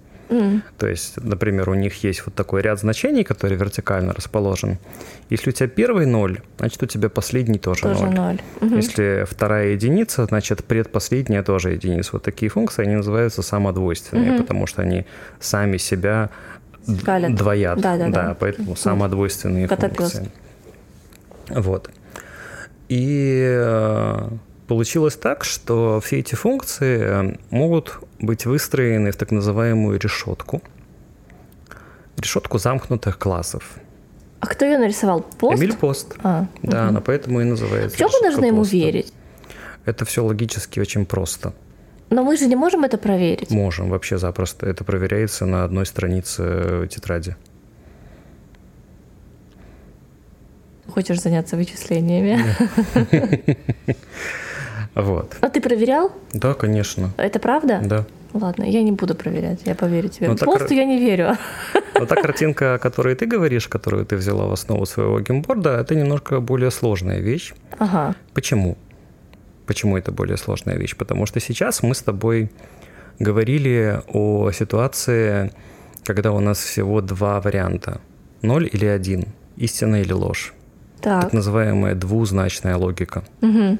Speaker 2: То есть, например, у них есть вот такой ряд значений, который вертикально расположен. Если у тебя первый ноль, значит у тебя последний тоже,
Speaker 1: Тоже
Speaker 2: ноль.
Speaker 1: ноль. Мгм.
Speaker 2: Если вторая единица, значит предпоследняя тоже единица. Вот такие функции, они называются самодвойственные,
Speaker 1: Мгм.
Speaker 2: потому что они сами себя
Speaker 1: Скалят.
Speaker 2: двоят.
Speaker 1: Да-да-да.
Speaker 2: поэтому самодвойственные
Speaker 1: Котопёс.
Speaker 2: функции. Вот. И э, получилось так, что все эти функции э, могут быть выстроены в так называемую решетку. Решетку замкнутых классов.
Speaker 1: А кто ее нарисовал? Пост?
Speaker 2: Эмиль Пост.
Speaker 1: А,
Speaker 2: Да,
Speaker 1: мгм.
Speaker 2: она поэтому и называется.
Speaker 1: В чем мы должны ему
Speaker 2: Поста.
Speaker 1: верить?
Speaker 2: Это все логически очень просто.
Speaker 1: Но мы же не можем это проверить.
Speaker 2: Можем вообще запросто. Это проверяется на одной странице э, тетради.
Speaker 1: Хочешь заняться вычислениями?
Speaker 2: Вот.
Speaker 1: А ты проверял?
Speaker 2: Да, конечно.
Speaker 1: Это правда?
Speaker 2: Да.
Speaker 1: Ладно, я не буду проверять, я поверю тебе.
Speaker 2: Ну,
Speaker 1: Посту
Speaker 2: ра-
Speaker 1: я не верю.
Speaker 2: Но та картинка, о которой ты говоришь, которую ты взяла в основу своего геймборда, это немножко более сложная вещь.
Speaker 1: Ага.
Speaker 2: Почему? Почему это более сложная вещь? Потому что сейчас мы с тобой говорили о ситуации, когда у нас всего два варианта. Ноль или один. Истина или ложь.
Speaker 1: Так.
Speaker 2: Так называемая двузначная логика.
Speaker 1: Мгм.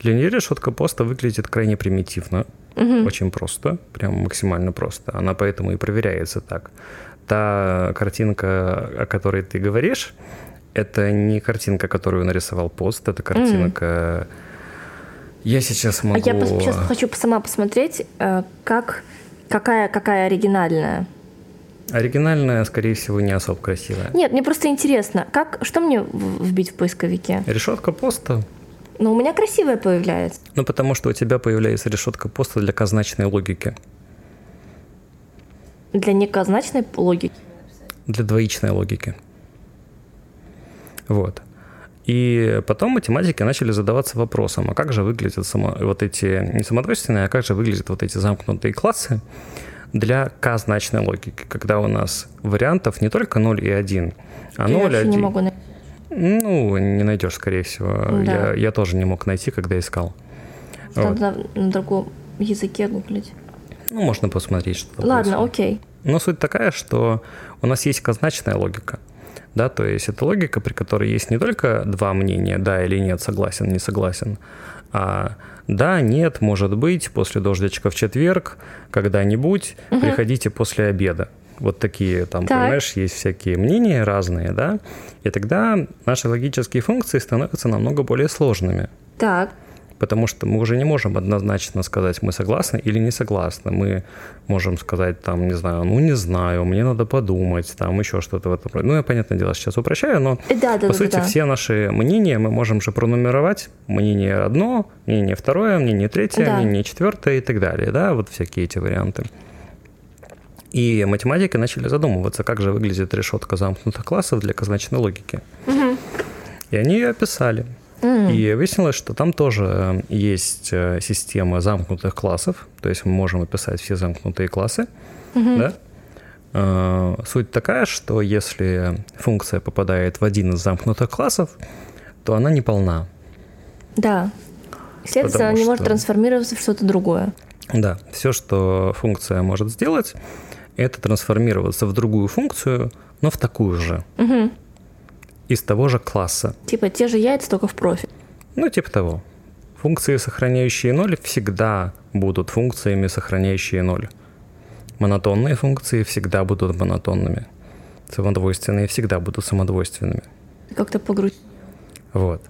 Speaker 2: Для нее решетка поста выглядит крайне примитивно.
Speaker 1: Мгм.
Speaker 2: Очень просто, прям максимально просто. Она поэтому и проверяется так. Та картинка, о которой ты говоришь, это не картинка, которую нарисовал пост, это картинка... Я сейчас
Speaker 1: А
Speaker 2: могу...
Speaker 1: я сейчас хочу сама посмотреть, э, как какая какая оригинальная.
Speaker 2: Оригинальная, скорее всего, не особо красивая.
Speaker 1: Нет, мне просто интересно, как что мне вбить в поисковике?
Speaker 2: Решетка поста
Speaker 1: Ну, у меня красивая появляется.
Speaker 2: Ну, потому что у тебя появляется решетка поста для казначной логики,
Speaker 1: Для неказначной логики.
Speaker 2: для двоичной логики. Вот. И потом математики начали задаваться вопросом, а как же выглядят само, вот эти, не самодвойственные, а как же выглядят вот эти замкнутые классы для казначной логики, когда у нас вариантов не только 0 и 1, а
Speaker 1: я
Speaker 2: 0 и
Speaker 1: вообще
Speaker 2: 1.
Speaker 1: не могу найти.
Speaker 2: Ну, не найдешь, скорее всего.
Speaker 1: Да.
Speaker 2: Я, я тоже не мог найти, когда искал. Вот.
Speaker 1: Надо на, на другом языке гуглить.
Speaker 2: Ну, можно посмотреть, что
Speaker 1: Ладно,
Speaker 2: происходит.
Speaker 1: окей.
Speaker 2: Но суть такая, что у нас есть казначная логика. Да, то есть это логика, при которой есть не только два мнения, да или нет, согласен, не согласен, а да, нет, может быть, после дождичка в четверг, когда-нибудь, приходите после обеда. Вот такие там,
Speaker 1: Так.
Speaker 2: понимаешь, есть всякие мнения разные, да, и тогда наши логические функции становятся намного более сложными.
Speaker 1: Так.
Speaker 2: Потому что мы уже не можем однозначно сказать, мы согласны или не согласны. Мы можем сказать, там, не знаю, ну не знаю, мне надо подумать, там еще что-то в этом. роде. Ну, я, понятное дело, сейчас упрощаю, но
Speaker 1: Э, Да, да,
Speaker 2: по
Speaker 1: да,
Speaker 2: сути
Speaker 1: да.
Speaker 2: все наши мнения мы можем же пронумеровать. Мнение одно, мнение второе, мнение третье,
Speaker 1: Да.
Speaker 2: мнение четвертое и так далее. Да, вот всякие эти варианты. И математики начали задумываться, как же выглядит решетка замкнутых классов для казначной логики. И они ее описали. И выяснилось, что там тоже э, есть э, система замкнутых классов, то есть мы можем описать все замкнутые классы. Да? Э, Суть такая, что если функция попадает в один из замкнутых классов, то она не полна.
Speaker 1: Да. Следовательно, она не может
Speaker 2: что-
Speaker 1: трансформироваться в что-то другое.
Speaker 2: Да, все, что функция может сделать, это трансформироваться в другую функцию, но в такую же,
Speaker 1: Мгм.
Speaker 2: из того же класса.
Speaker 1: Типа те же яйца, только в профиль.
Speaker 2: Ну, типа того. Функции, сохраняющие ноль, всегда будут функциями, сохраняющие ноль. Монотонные функции всегда будут монотонными. Самодвойственные всегда будут самодвойственными.
Speaker 1: Как-то погрузить.
Speaker 2: Вот.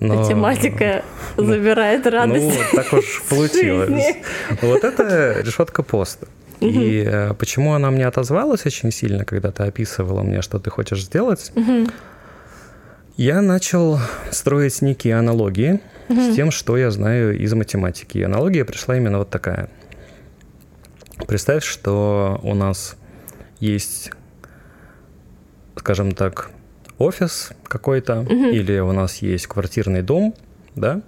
Speaker 2: Но-
Speaker 1: Математика забирает радость.
Speaker 2: Ну, так уж получилось. Вот это решетка поста. И э, почему она мне отозвалась очень сильно, когда ты описывала мне, что ты хочешь сделать, я начал строить некие аналогии с тем, что я знаю из математики. И аналогия пришла именно вот такая. Представь, что у нас есть, скажем так, офис какой-то, или у нас есть квартирный дом, да?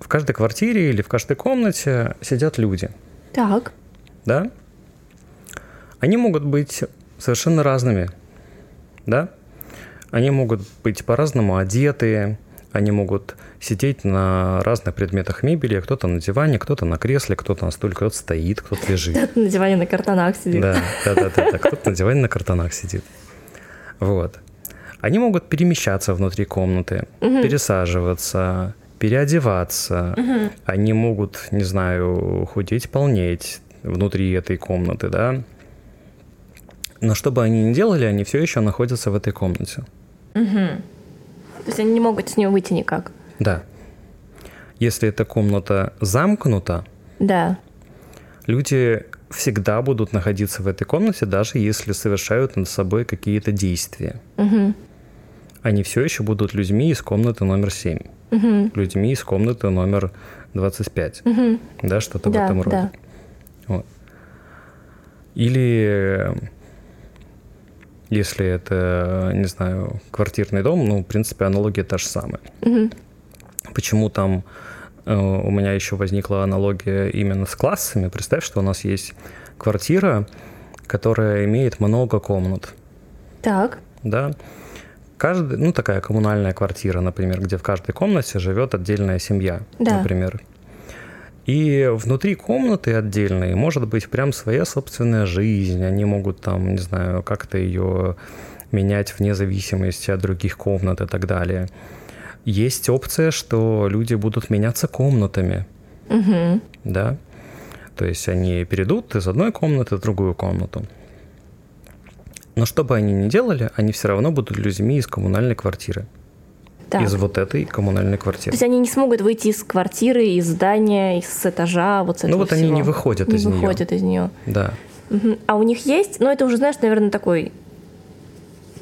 Speaker 2: В каждой квартире или в каждой комнате сидят люди,
Speaker 1: Так.
Speaker 2: Да? Они могут быть совершенно разными, да? Они могут быть по-разному одеты, Они могут сидеть на разных предметах мебели, кто-то на диване, кто-то на кресле, кто-то на стуле, кто-то стоит, кто-то лежит.
Speaker 1: Кто-то на диване на картонах сидит.
Speaker 2: Да, да, да, да, да. кто-то на диване на картонах сидит. Вот. Они могут перемещаться внутри комнаты, угу. пересаживаться, переодеваться. Угу. Они могут, не знаю, худеть, полнеть внутри этой комнаты, да. Но что бы они ни делали, они все еще находятся в этой комнате.
Speaker 1: Угу. То есть они не могут с нее выйти никак.
Speaker 2: Да. Если эта комната замкнута,
Speaker 1: да.
Speaker 2: люди всегда будут находиться в этой комнате, даже если совершают над собой какие-то действия.
Speaker 1: Угу.
Speaker 2: Они все еще будут людьми из комнаты номер 7, угу. людьми из комнаты номер 25. Угу. Да, что-то да, в этом роде. Да. Или если это, не знаю, квартирный дом, ну, в принципе, аналогия та же самая.
Speaker 1: Угу.
Speaker 2: Почему там э, у меня еще возникла аналогия именно с классами? Представь, что у нас есть квартира, которая имеет много комнат.
Speaker 1: Так.
Speaker 2: Да. Каждый, ну, такая коммунальная квартира, например, где в каждой комнате живет отдельная семья, да. например. И внутри комнаты отдельной может быть прям своя собственная жизнь. Они могут там, не знаю, как-то ее менять вне зависимости от других комнат и так далее. Есть опция, что люди будут меняться комнатами.
Speaker 1: Угу.
Speaker 2: Да. То есть они перейдут из одной комнаты в другую комнату. Но что бы они ни делали, они все равно будут людьми из коммунальной квартиры
Speaker 1: так.
Speaker 2: из вот этой коммунальной квартиры.
Speaker 1: То есть они не смогут выйти из квартиры, из здания, из этажа, вот с этого
Speaker 2: Ну вот
Speaker 1: всего.
Speaker 2: они не выходят
Speaker 1: не
Speaker 2: из
Speaker 1: нее. Не выходят из нее.
Speaker 2: Да.
Speaker 1: Угу. А у них есть, ну это уже, знаешь, наверное, такой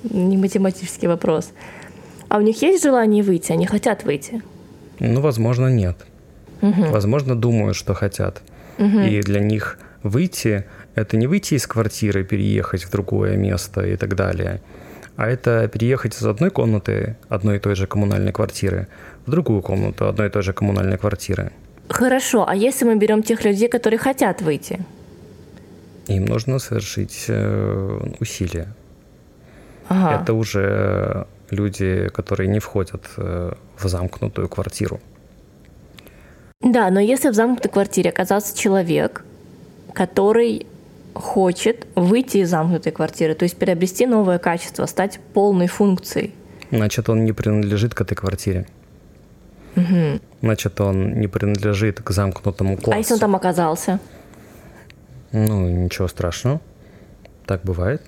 Speaker 1: не математический вопрос. А у них есть желание выйти? Они хотят выйти?
Speaker 2: Ну, возможно, нет.
Speaker 1: Угу.
Speaker 2: Возможно, думают, что хотят.
Speaker 1: Угу.
Speaker 2: И для них выйти – это не выйти из квартиры, переехать в другое место и так далее – а это переехать из одной комнаты одной и той же коммунальной квартиры в другую комнату одной и той же коммунальной квартиры.
Speaker 1: Хорошо, а если мы берем тех людей, которые хотят выйти?
Speaker 2: Им нужно совершить э, усилия.
Speaker 1: Ага.
Speaker 2: Это уже люди, которые не входят э, в замкнутую квартиру.
Speaker 1: Да, но если в замкнутой квартире оказался человек, который хочет выйти из замкнутой квартиры, то есть приобрести новое качество, стать полной функцией.
Speaker 2: Значит, он не принадлежит к этой квартире.
Speaker 1: Угу.
Speaker 2: Значит, он не принадлежит к замкнутому классу.
Speaker 1: А если он там оказался?
Speaker 2: Ну, ничего страшного. Так бывает.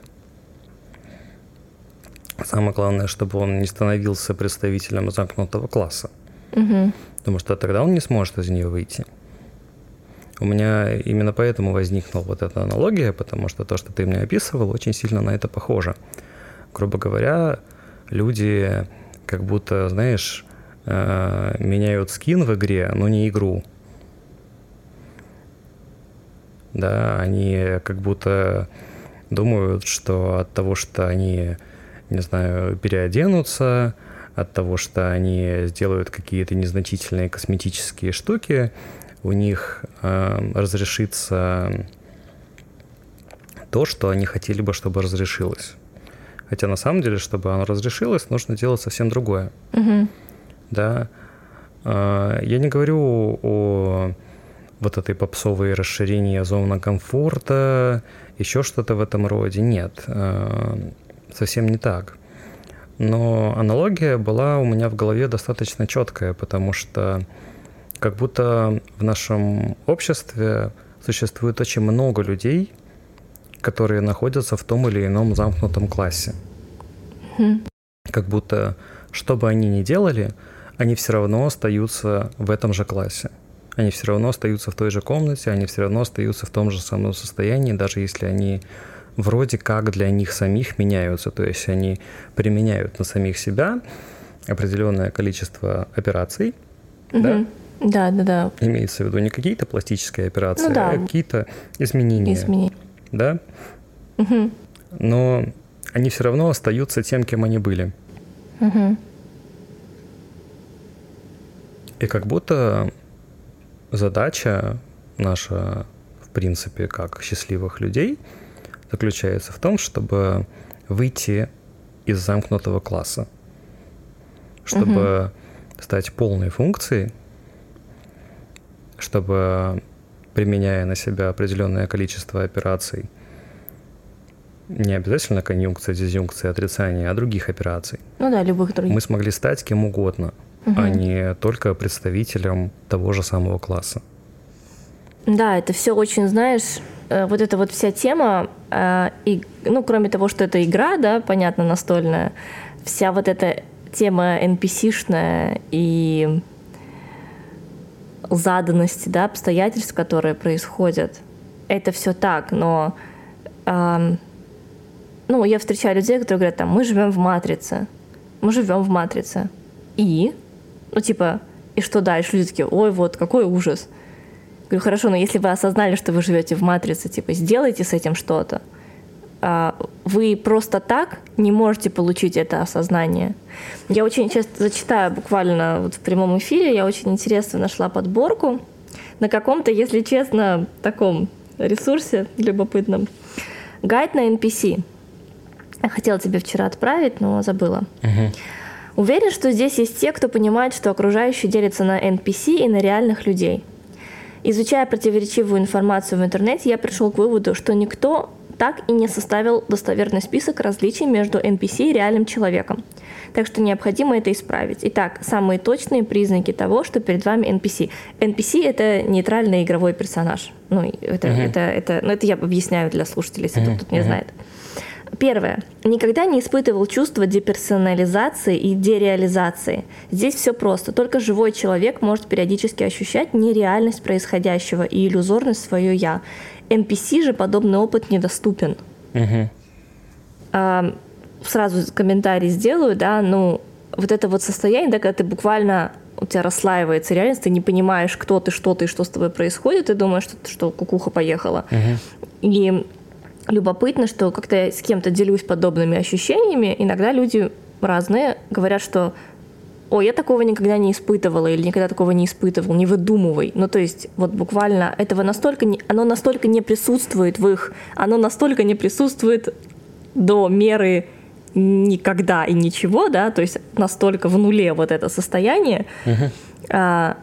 Speaker 2: Самое главное, чтобы он не становился представителем замкнутого класса.
Speaker 1: Угу.
Speaker 2: Потому что тогда он не сможет из нее выйти. У меня именно поэтому возникла вот эта аналогия, потому что то, что ты мне описывал, очень сильно на это похоже. Грубо говоря, люди как будто, знаешь, э, меняют скин в игре, но не игру. Да, они как будто думают, что от того, что они, не знаю, переоденутся, от того, что они сделают какие-то незначительные косметические штуки, у них э, разрешится то, что они хотели бы, чтобы разрешилось. Хотя на самом деле, чтобы оно разрешилось, нужно делать совсем другое.
Speaker 1: Угу.
Speaker 2: Да. Э, я не говорю о вот этой попсовой расширении зоны комфорта, еще что-то в этом роде. Нет, э, совсем не так. Но аналогия была у меня в голове достаточно четкая, потому что как будто в нашем обществе существует очень много людей, которые находятся в том или ином замкнутом классе.
Speaker 1: Mm.
Speaker 2: Как будто, что бы они ни делали, они все равно остаются в этом же классе. Они все равно остаются в той же комнате, они все равно остаются в том же самом состоянии, даже если они вроде как для них самих меняются. То есть они применяют на самих себя определенное количество операций,
Speaker 1: mm-hmm. да, да, да, да.
Speaker 2: Имеется в виду не какие-то пластические операции, ну, да. а какие-то изменения.
Speaker 1: Изменения.
Speaker 2: Да?
Speaker 1: Угу.
Speaker 2: Но они все равно остаются тем, кем они были.
Speaker 1: Угу.
Speaker 2: И как будто задача наша, в принципе, как счастливых людей, заключается в том, чтобы выйти из замкнутого класса, чтобы угу стать полной функцией, чтобы, применяя на себя определенное количество операций, не обязательно конъюнкция, дизъюнкция, отрицание, а других операций.
Speaker 1: Ну да, любых других.
Speaker 2: Мы смогли стать кем угодно, угу. а не только представителем того же самого класса.
Speaker 1: Да, это все очень, знаешь, э, вот эта вот вся тема, э, и, ну, кроме того, что это игра, да, понятно, настольная, вся вот эта тема NPC-шная и заданности, да, обстоятельств, которые происходят, это все так, но ну, я встречаю людей, которые говорят, там, мы живем в матрице, мы живем в матрице. И? Ну, типа, и что дальше? Люди такие, ой, вот, какой ужас. Говорю, хорошо, но если вы осознали, что вы живете в матрице, типа, сделайте с этим что-то. А вы просто так не можете получить это осознание. Я очень часто зачитаю буквально вот в прямом эфире, я очень интересно нашла подборку на каком-то, если честно, таком ресурсе любопытном. Гайд на NPC. Я хотела тебе вчера отправить, но забыла. Уверен, что здесь есть те, кто понимает, что окружающие делятся на NPC и на реальных людей. Изучая противоречивую информацию в интернете, я пришел к выводу, что никто так и не составил достоверный список различий между NPC и реальным человеком. Так что необходимо это исправить. Итак, самые точные признаки того, что перед вами NPC. NPC — это нейтральный игровой персонаж. Ну, это, uh-huh. это, это, ну, это я объясняю для слушателей, если uh-huh. кто-то не uh-huh. знает. Первое. Никогда не испытывал чувство деперсонализации и дереализации. Здесь все просто. Только живой человек может периодически ощущать нереальность происходящего и иллюзорность свое «я». NPC же подобный опыт недоступен. Угу. А, сразу комментарий сделаю, да, ну, вот это вот состояние, да, когда ты буквально у тебя расслаивается реальность, ты не понимаешь, кто ты, что ты, что с тобой происходит, ты думаешь, что, что кукуха поехала. Угу. И любопытно, что как-то я с кем-то делюсь подобными ощущениями, иногда люди разные говорят, что «Ой, я такого никогда не испытывала» или «никогда такого не испытывал», не выдумывай. Ну, то есть, вот буквально этого настолько, не, оно настолько не присутствует в их, оно настолько не присутствует до меры никогда и ничего, да, то есть настолько в нуле вот это состояние, uh-huh. а,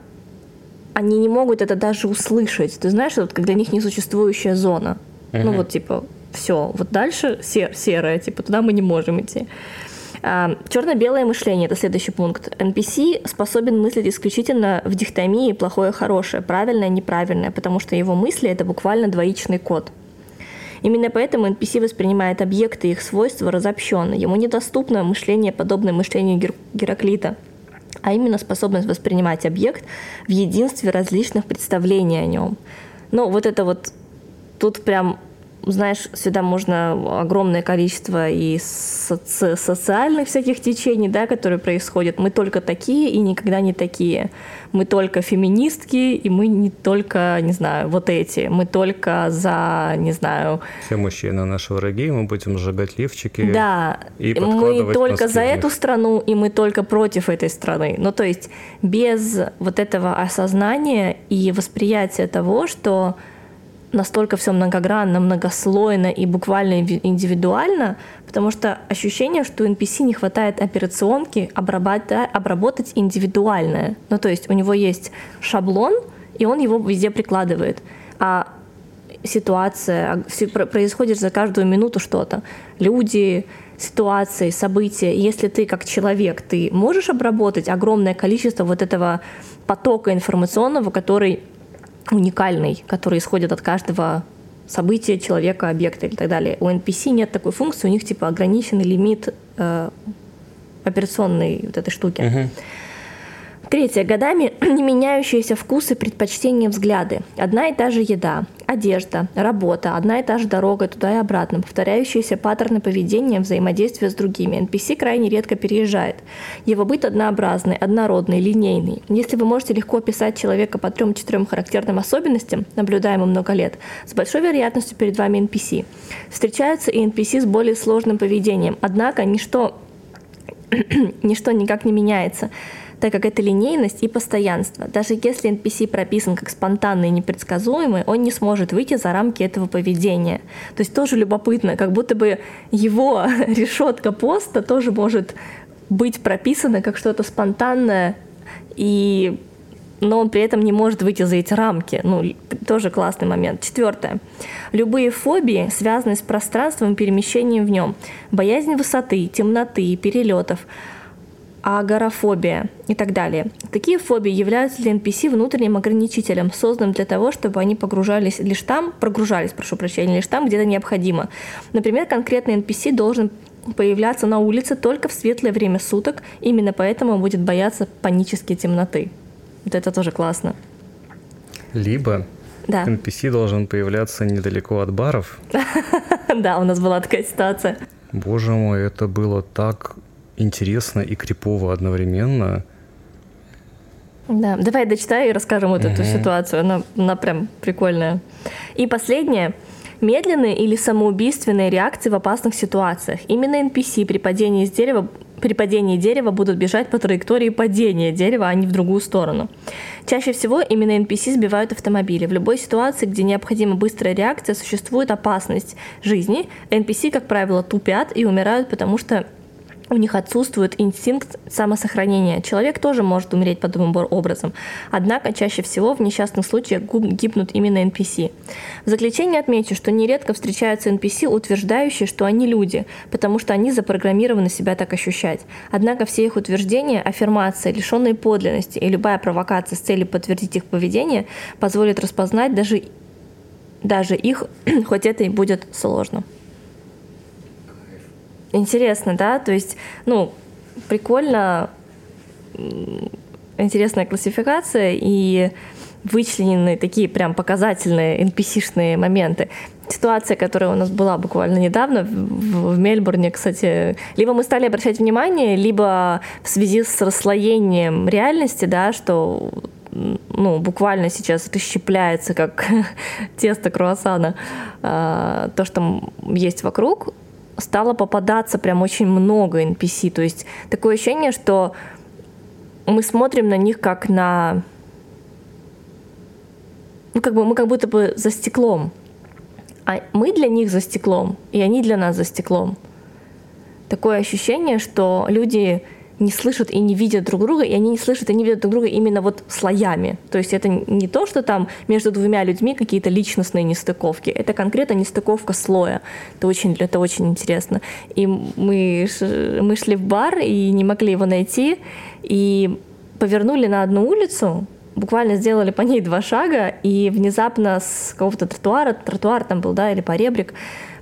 Speaker 1: они не могут это даже услышать. Ты знаешь, вот как для них несуществующая зона. Uh-huh. Ну вот типа все, вот дальше сер, серое, типа туда мы не можем идти. Черно-белое мышление – это следующий пункт. NPC способен мыслить исключительно в дихтомии плохое-хорошее, правильное-неправильное, потому что его мысли – это буквально двоичный код. Именно поэтому NPC воспринимает объекты и их свойства разобщенно. Ему недоступно мышление, подобное мышлению Гер- Гераклита, а именно способность воспринимать объект в единстве различных представлений о нем. Ну, вот это вот тут прям знаешь, сюда можно огромное количество и соци- социальных всяких течений, да, которые происходят. Мы только такие и никогда не такие. Мы только феминистки, и мы не только, не знаю, вот эти. Мы только за, не знаю...
Speaker 2: Все мужчины наши враги, мы будем сжигать лифчики.
Speaker 1: Да, и мы только за эту страну, и мы только против этой страны. Ну, то есть без вот этого осознания и восприятия того, что настолько все многогранно, многослойно и буквально индивидуально, потому что ощущение, что NPC не хватает операционки обработать, обработать индивидуальное. Ну, то есть у него есть шаблон, и он его везде прикладывает. А ситуация, а, происходит за каждую минуту что-то. Люди, ситуации, события. И если ты как человек, ты можешь обработать огромное количество вот этого потока информационного, который уникальный, который исходит от каждого события, человека, объекта и так далее. У NPC нет такой функции, у них типа ограниченный лимит э, операционной вот этой штуки. Uh-huh. Третье. Годами не меняющиеся вкусы, предпочтения, взгляды. Одна и та же еда, одежда, работа, одна и та же дорога туда и обратно, повторяющиеся паттерны поведения, взаимодействия с другими. NPC крайне редко переезжает. Его быт однообразный, однородный, линейный. Если вы можете легко описать человека по трем-четырем характерным особенностям, наблюдаемым много лет, с большой вероятностью перед вами NPC. Встречаются и NPC с более сложным поведением, однако ничто, ничто никак не меняется так как это линейность и постоянство. Даже если NPC прописан как спонтанный и непредсказуемый, он не сможет выйти за рамки этого поведения. То есть тоже любопытно, как будто бы его решетка поста тоже может быть прописана как что-то спонтанное, и но он при этом не может выйти за эти рамки. Ну, тоже классный момент. Четвертое. Любые фобии связаны с пространством и перемещением в нем. Боязнь высоты, темноты, перелетов, агорафобия и так далее. Такие фобии являются для NPC внутренним ограничителем, созданным для того, чтобы они погружались лишь там, прогружались, прошу прощения, лишь там, где это необходимо. Например, конкретный NPC должен появляться на улице только в светлое время суток, именно поэтому он будет бояться панической темноты. Вот это тоже классно.
Speaker 2: Либо да. NPC должен появляться недалеко от баров.
Speaker 1: Да, у нас была такая ситуация.
Speaker 2: Боже мой, это было так интересно и крипово одновременно.
Speaker 1: Да, давай дочитай и расскажем вот эту ситуацию. Она, она прям прикольная. И последнее. Медленные или самоубийственные реакции в опасных ситуациях. Именно NPC при падении с дерева при падении дерева будут бежать по траектории падения дерева, а не в другую сторону. Чаще всего именно NPC сбивают автомобили. В любой ситуации, где необходима быстрая реакция, существует опасность жизни. NPC, как правило, тупят и умирают, потому что у них отсутствует инстинкт самосохранения. Человек тоже может умереть подобным образом. Однако чаще всего в несчастных случаях гибнут именно NPC. В заключение отмечу, что нередко встречаются NPC, утверждающие, что они люди, потому что они запрограммированы себя так ощущать. Однако все их утверждения, аффирмации, лишенные подлинности и любая провокация с целью подтвердить их поведение позволит распознать даже, даже их, хоть это и будет сложно. Интересно, да? То есть, ну, прикольно, интересная классификация и вычленены такие прям показательные NPC-шные моменты. Ситуация, которая у нас была буквально недавно в, в Мельбурне, кстати, либо мы стали обращать внимание, либо в связи с расслоением реальности, да, что ну, буквально сейчас расщепляется, как тесто круассана, э, то, что есть вокруг, стало попадаться прям очень много NPC. То есть такое ощущение, что мы смотрим на них как на... Ну, как бы мы как будто бы за стеклом. А мы для них за стеклом, и они для нас за стеклом. Такое ощущение, что люди не слышат и не видят друг друга, и они не слышат и не видят друг друга именно вот слоями. То есть это не то, что там между двумя людьми какие-то личностные нестыковки, это конкретно нестыковка слоя. Это очень, это очень интересно. И мы, мы шли в бар и не могли его найти, и повернули на одну улицу, буквально сделали по ней два шага, и внезапно с какого-то тротуара, тротуар там был, да, или поребрик,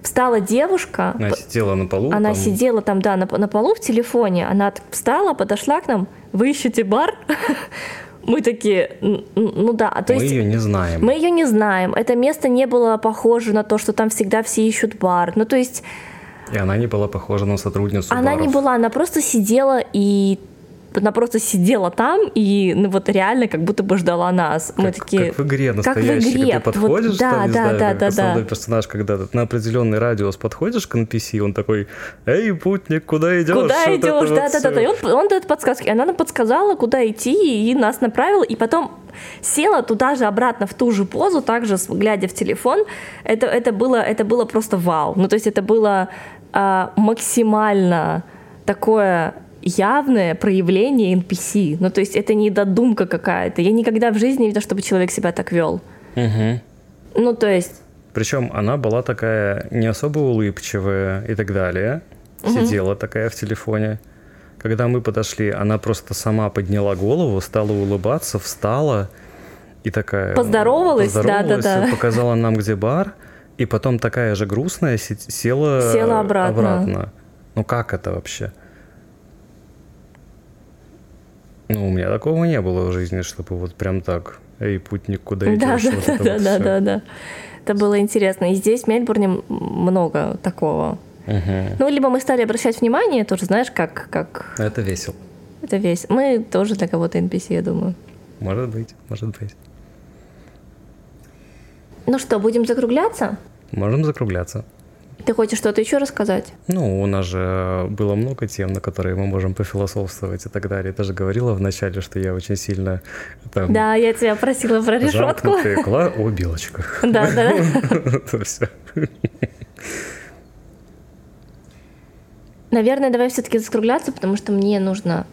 Speaker 1: встала девушка.
Speaker 2: Она сидела на полу?
Speaker 1: Она там... сидела там, да, на, на полу в телефоне. Она встала, подошла к нам. Вы ищете бар? Мы такие, ну да,
Speaker 2: то мы есть... Мы ее не знаем.
Speaker 1: Мы ее не знаем. Это место не было похоже на то, что там всегда все ищут бар. Ну то есть...
Speaker 2: И она не была похожа на сотрудницу
Speaker 1: Она
Speaker 2: баров.
Speaker 1: не была, она просто сидела и она просто сидела там и ну, вот реально как будто бы ждала нас.
Speaker 2: Как, Мы такие... Как в игре настоящей, как в игре. ты подходишь, вот, да, там, да, знаю, да, да, основной да. персонаж, когда ты на определенный радиус подходишь к NPC, он такой, эй, путник, куда идешь?
Speaker 1: Куда вот идешь, да, вот да, да, да, и он, он дает подсказки. Она нам подсказала, куда идти, и нас направила, и потом села туда же обратно в ту же позу, также глядя в телефон. Это, это, было, это было просто вау. Ну, то есть это было э, максимально такое явное проявление NPC. Ну, то есть это не додумка какая-то. Я никогда в жизни не видела, чтобы человек себя так вел.
Speaker 2: Угу.
Speaker 1: Ну, то есть...
Speaker 2: Причем она была такая не особо улыбчивая и так далее. Сидела угу. такая в телефоне. Когда мы подошли, она просто сама подняла голову, стала улыбаться, встала и такая...
Speaker 1: Поздоровалась,
Speaker 2: да-да-да. Показала нам, где бар. И потом такая же грустная села,
Speaker 1: села обратно. обратно.
Speaker 2: Ну как это вообще? Ну, у меня такого не было в жизни, чтобы вот прям так, эй, путник, куда идешь?
Speaker 1: Да, вот да, да, вот да, да, да. Это было интересно. И здесь, в Мельбурне, много такого.
Speaker 2: Угу.
Speaker 1: Ну, либо мы стали обращать внимание, тоже, знаешь, как... как...
Speaker 2: Это весело.
Speaker 1: Это весело. Мы тоже для кого-то NPC, я думаю.
Speaker 2: Может быть, может быть.
Speaker 1: Ну что, будем закругляться?
Speaker 2: Можем закругляться.
Speaker 1: Ты хочешь что-то еще рассказать?
Speaker 2: Ну, у нас же было много тем, на которые мы можем пофилософствовать и так далее. Ты же говорила вначале, что я очень сильно...
Speaker 1: Там, да, я тебя просила про решетку.
Speaker 2: Кла... О, белочка.
Speaker 1: Да, да.
Speaker 2: все.
Speaker 1: Наверное, давай все-таки закругляться, потому что мне нужно...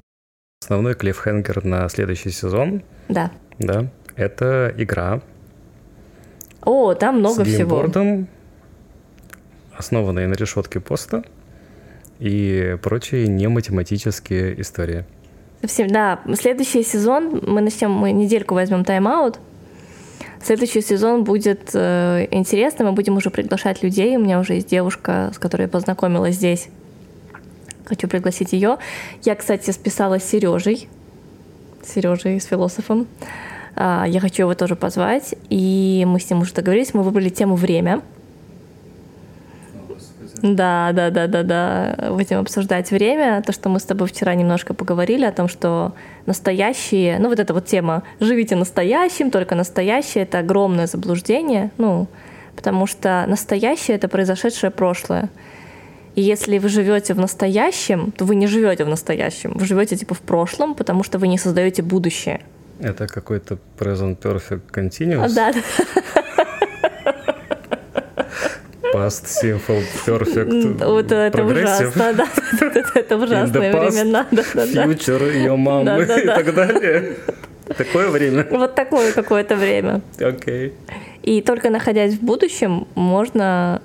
Speaker 2: основной клиффхенгер на следующий сезон,
Speaker 1: Да.
Speaker 2: да, это игра
Speaker 1: О, там много
Speaker 2: с
Speaker 1: всего.
Speaker 2: геймбордом, основанная на решетке поста и прочие нематематические истории.
Speaker 1: Совсем, да. Следующий сезон мы начнем, мы недельку возьмем тайм-аут. Следующий сезон будет э, интересный, мы будем уже приглашать людей. У меня уже есть девушка, с которой я познакомилась здесь. Хочу пригласить ее. Я, кстати, списалась с Сережей. Сережей, с философом. А, Я хочу его тоже позвать. И мы с ним уже договорились. Мы выбрали тему время. Да, да, да, да, да. Будем обсуждать время. То, что мы с тобой вчера немножко поговорили о том, что настоящие, ну вот эта вот тема «живите настоящим», только настоящее — это огромное заблуждение, ну, потому что настоящее — это произошедшее прошлое. И если вы живете в настоящем, то вы не живете в настоящем, вы живете типа в прошлом, потому что вы не создаете будущее.
Speaker 2: Это какой-то present perfect continuous,
Speaker 1: А, да, да.
Speaker 2: Past simple perfect
Speaker 1: Вот это ужасно, да. Это- ужасные времена.
Speaker 2: future, ее мамы и так далее. Такое время.
Speaker 1: Вот такое какое-то время.
Speaker 2: Окей.
Speaker 1: И только находясь в будущем, можно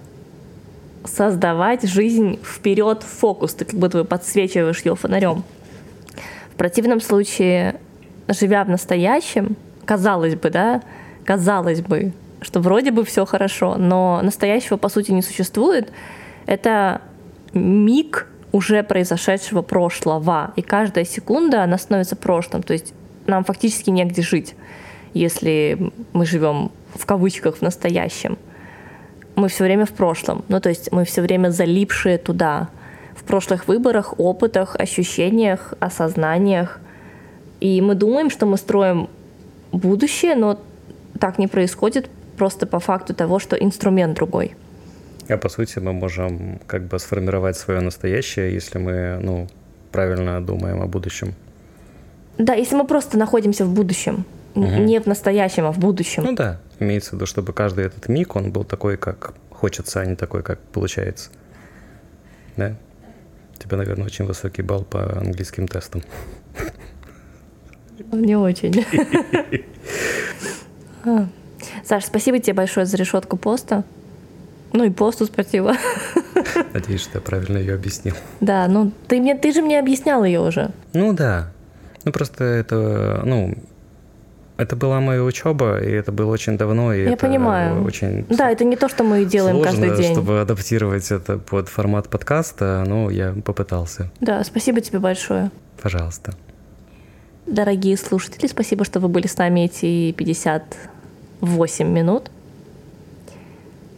Speaker 1: создавать жизнь вперед в фокус. Ты как будто бы подсвечиваешь ее фонарем. В противном случае, живя в настоящем, казалось бы, да, казалось бы, что вроде бы все хорошо, но настоящего по сути не существует. Это миг уже произошедшего прошлого. И каждая секунда, она становится прошлым. То есть нам фактически негде жить, если мы живем в кавычках в настоящем. Мы все время в прошлом. Ну, то есть мы все время залипшие туда. В прошлых выборах, опытах, ощущениях, осознаниях. И мы думаем, что мы строим будущее, но так не происходит просто по факту того, что инструмент другой.
Speaker 2: А по сути мы можем как бы сформировать свое настоящее, если мы, ну, правильно думаем о будущем.
Speaker 1: Да, если мы просто находимся в будущем,
Speaker 2: Мгм.
Speaker 1: не в настоящем, а в будущем.
Speaker 2: Ну да, имеется в виду, чтобы каждый этот миг, он был такой, как хочется, а не такой, как получается. Да? У тебя, наверное, очень высокий балл по английским тестам.
Speaker 1: Не очень. Саш, спасибо тебе большое за решетку поста. Ну и посту спасибо.
Speaker 2: Надеюсь, что я правильно ее объяснил.
Speaker 1: Да, ну ты мне, ты же мне объяснял ее уже.
Speaker 2: Ну да. Ну просто это, ну, это была моя учеба, и это было очень давно, и
Speaker 1: Я понимаю.
Speaker 2: очень
Speaker 1: Да, это не то, что мы делаем
Speaker 2: сложно,
Speaker 1: каждый день.
Speaker 2: чтобы адаптировать это под формат подкаста, но я попытался.
Speaker 1: Да, спасибо тебе большое.
Speaker 2: Пожалуйста.
Speaker 1: Дорогие слушатели, спасибо, что вы были с нами эти 58 минут.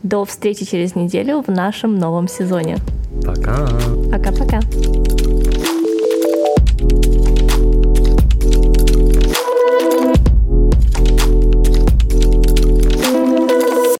Speaker 1: До встречи через неделю в нашем новом сезоне.
Speaker 2: Пока.
Speaker 1: Пока-пока.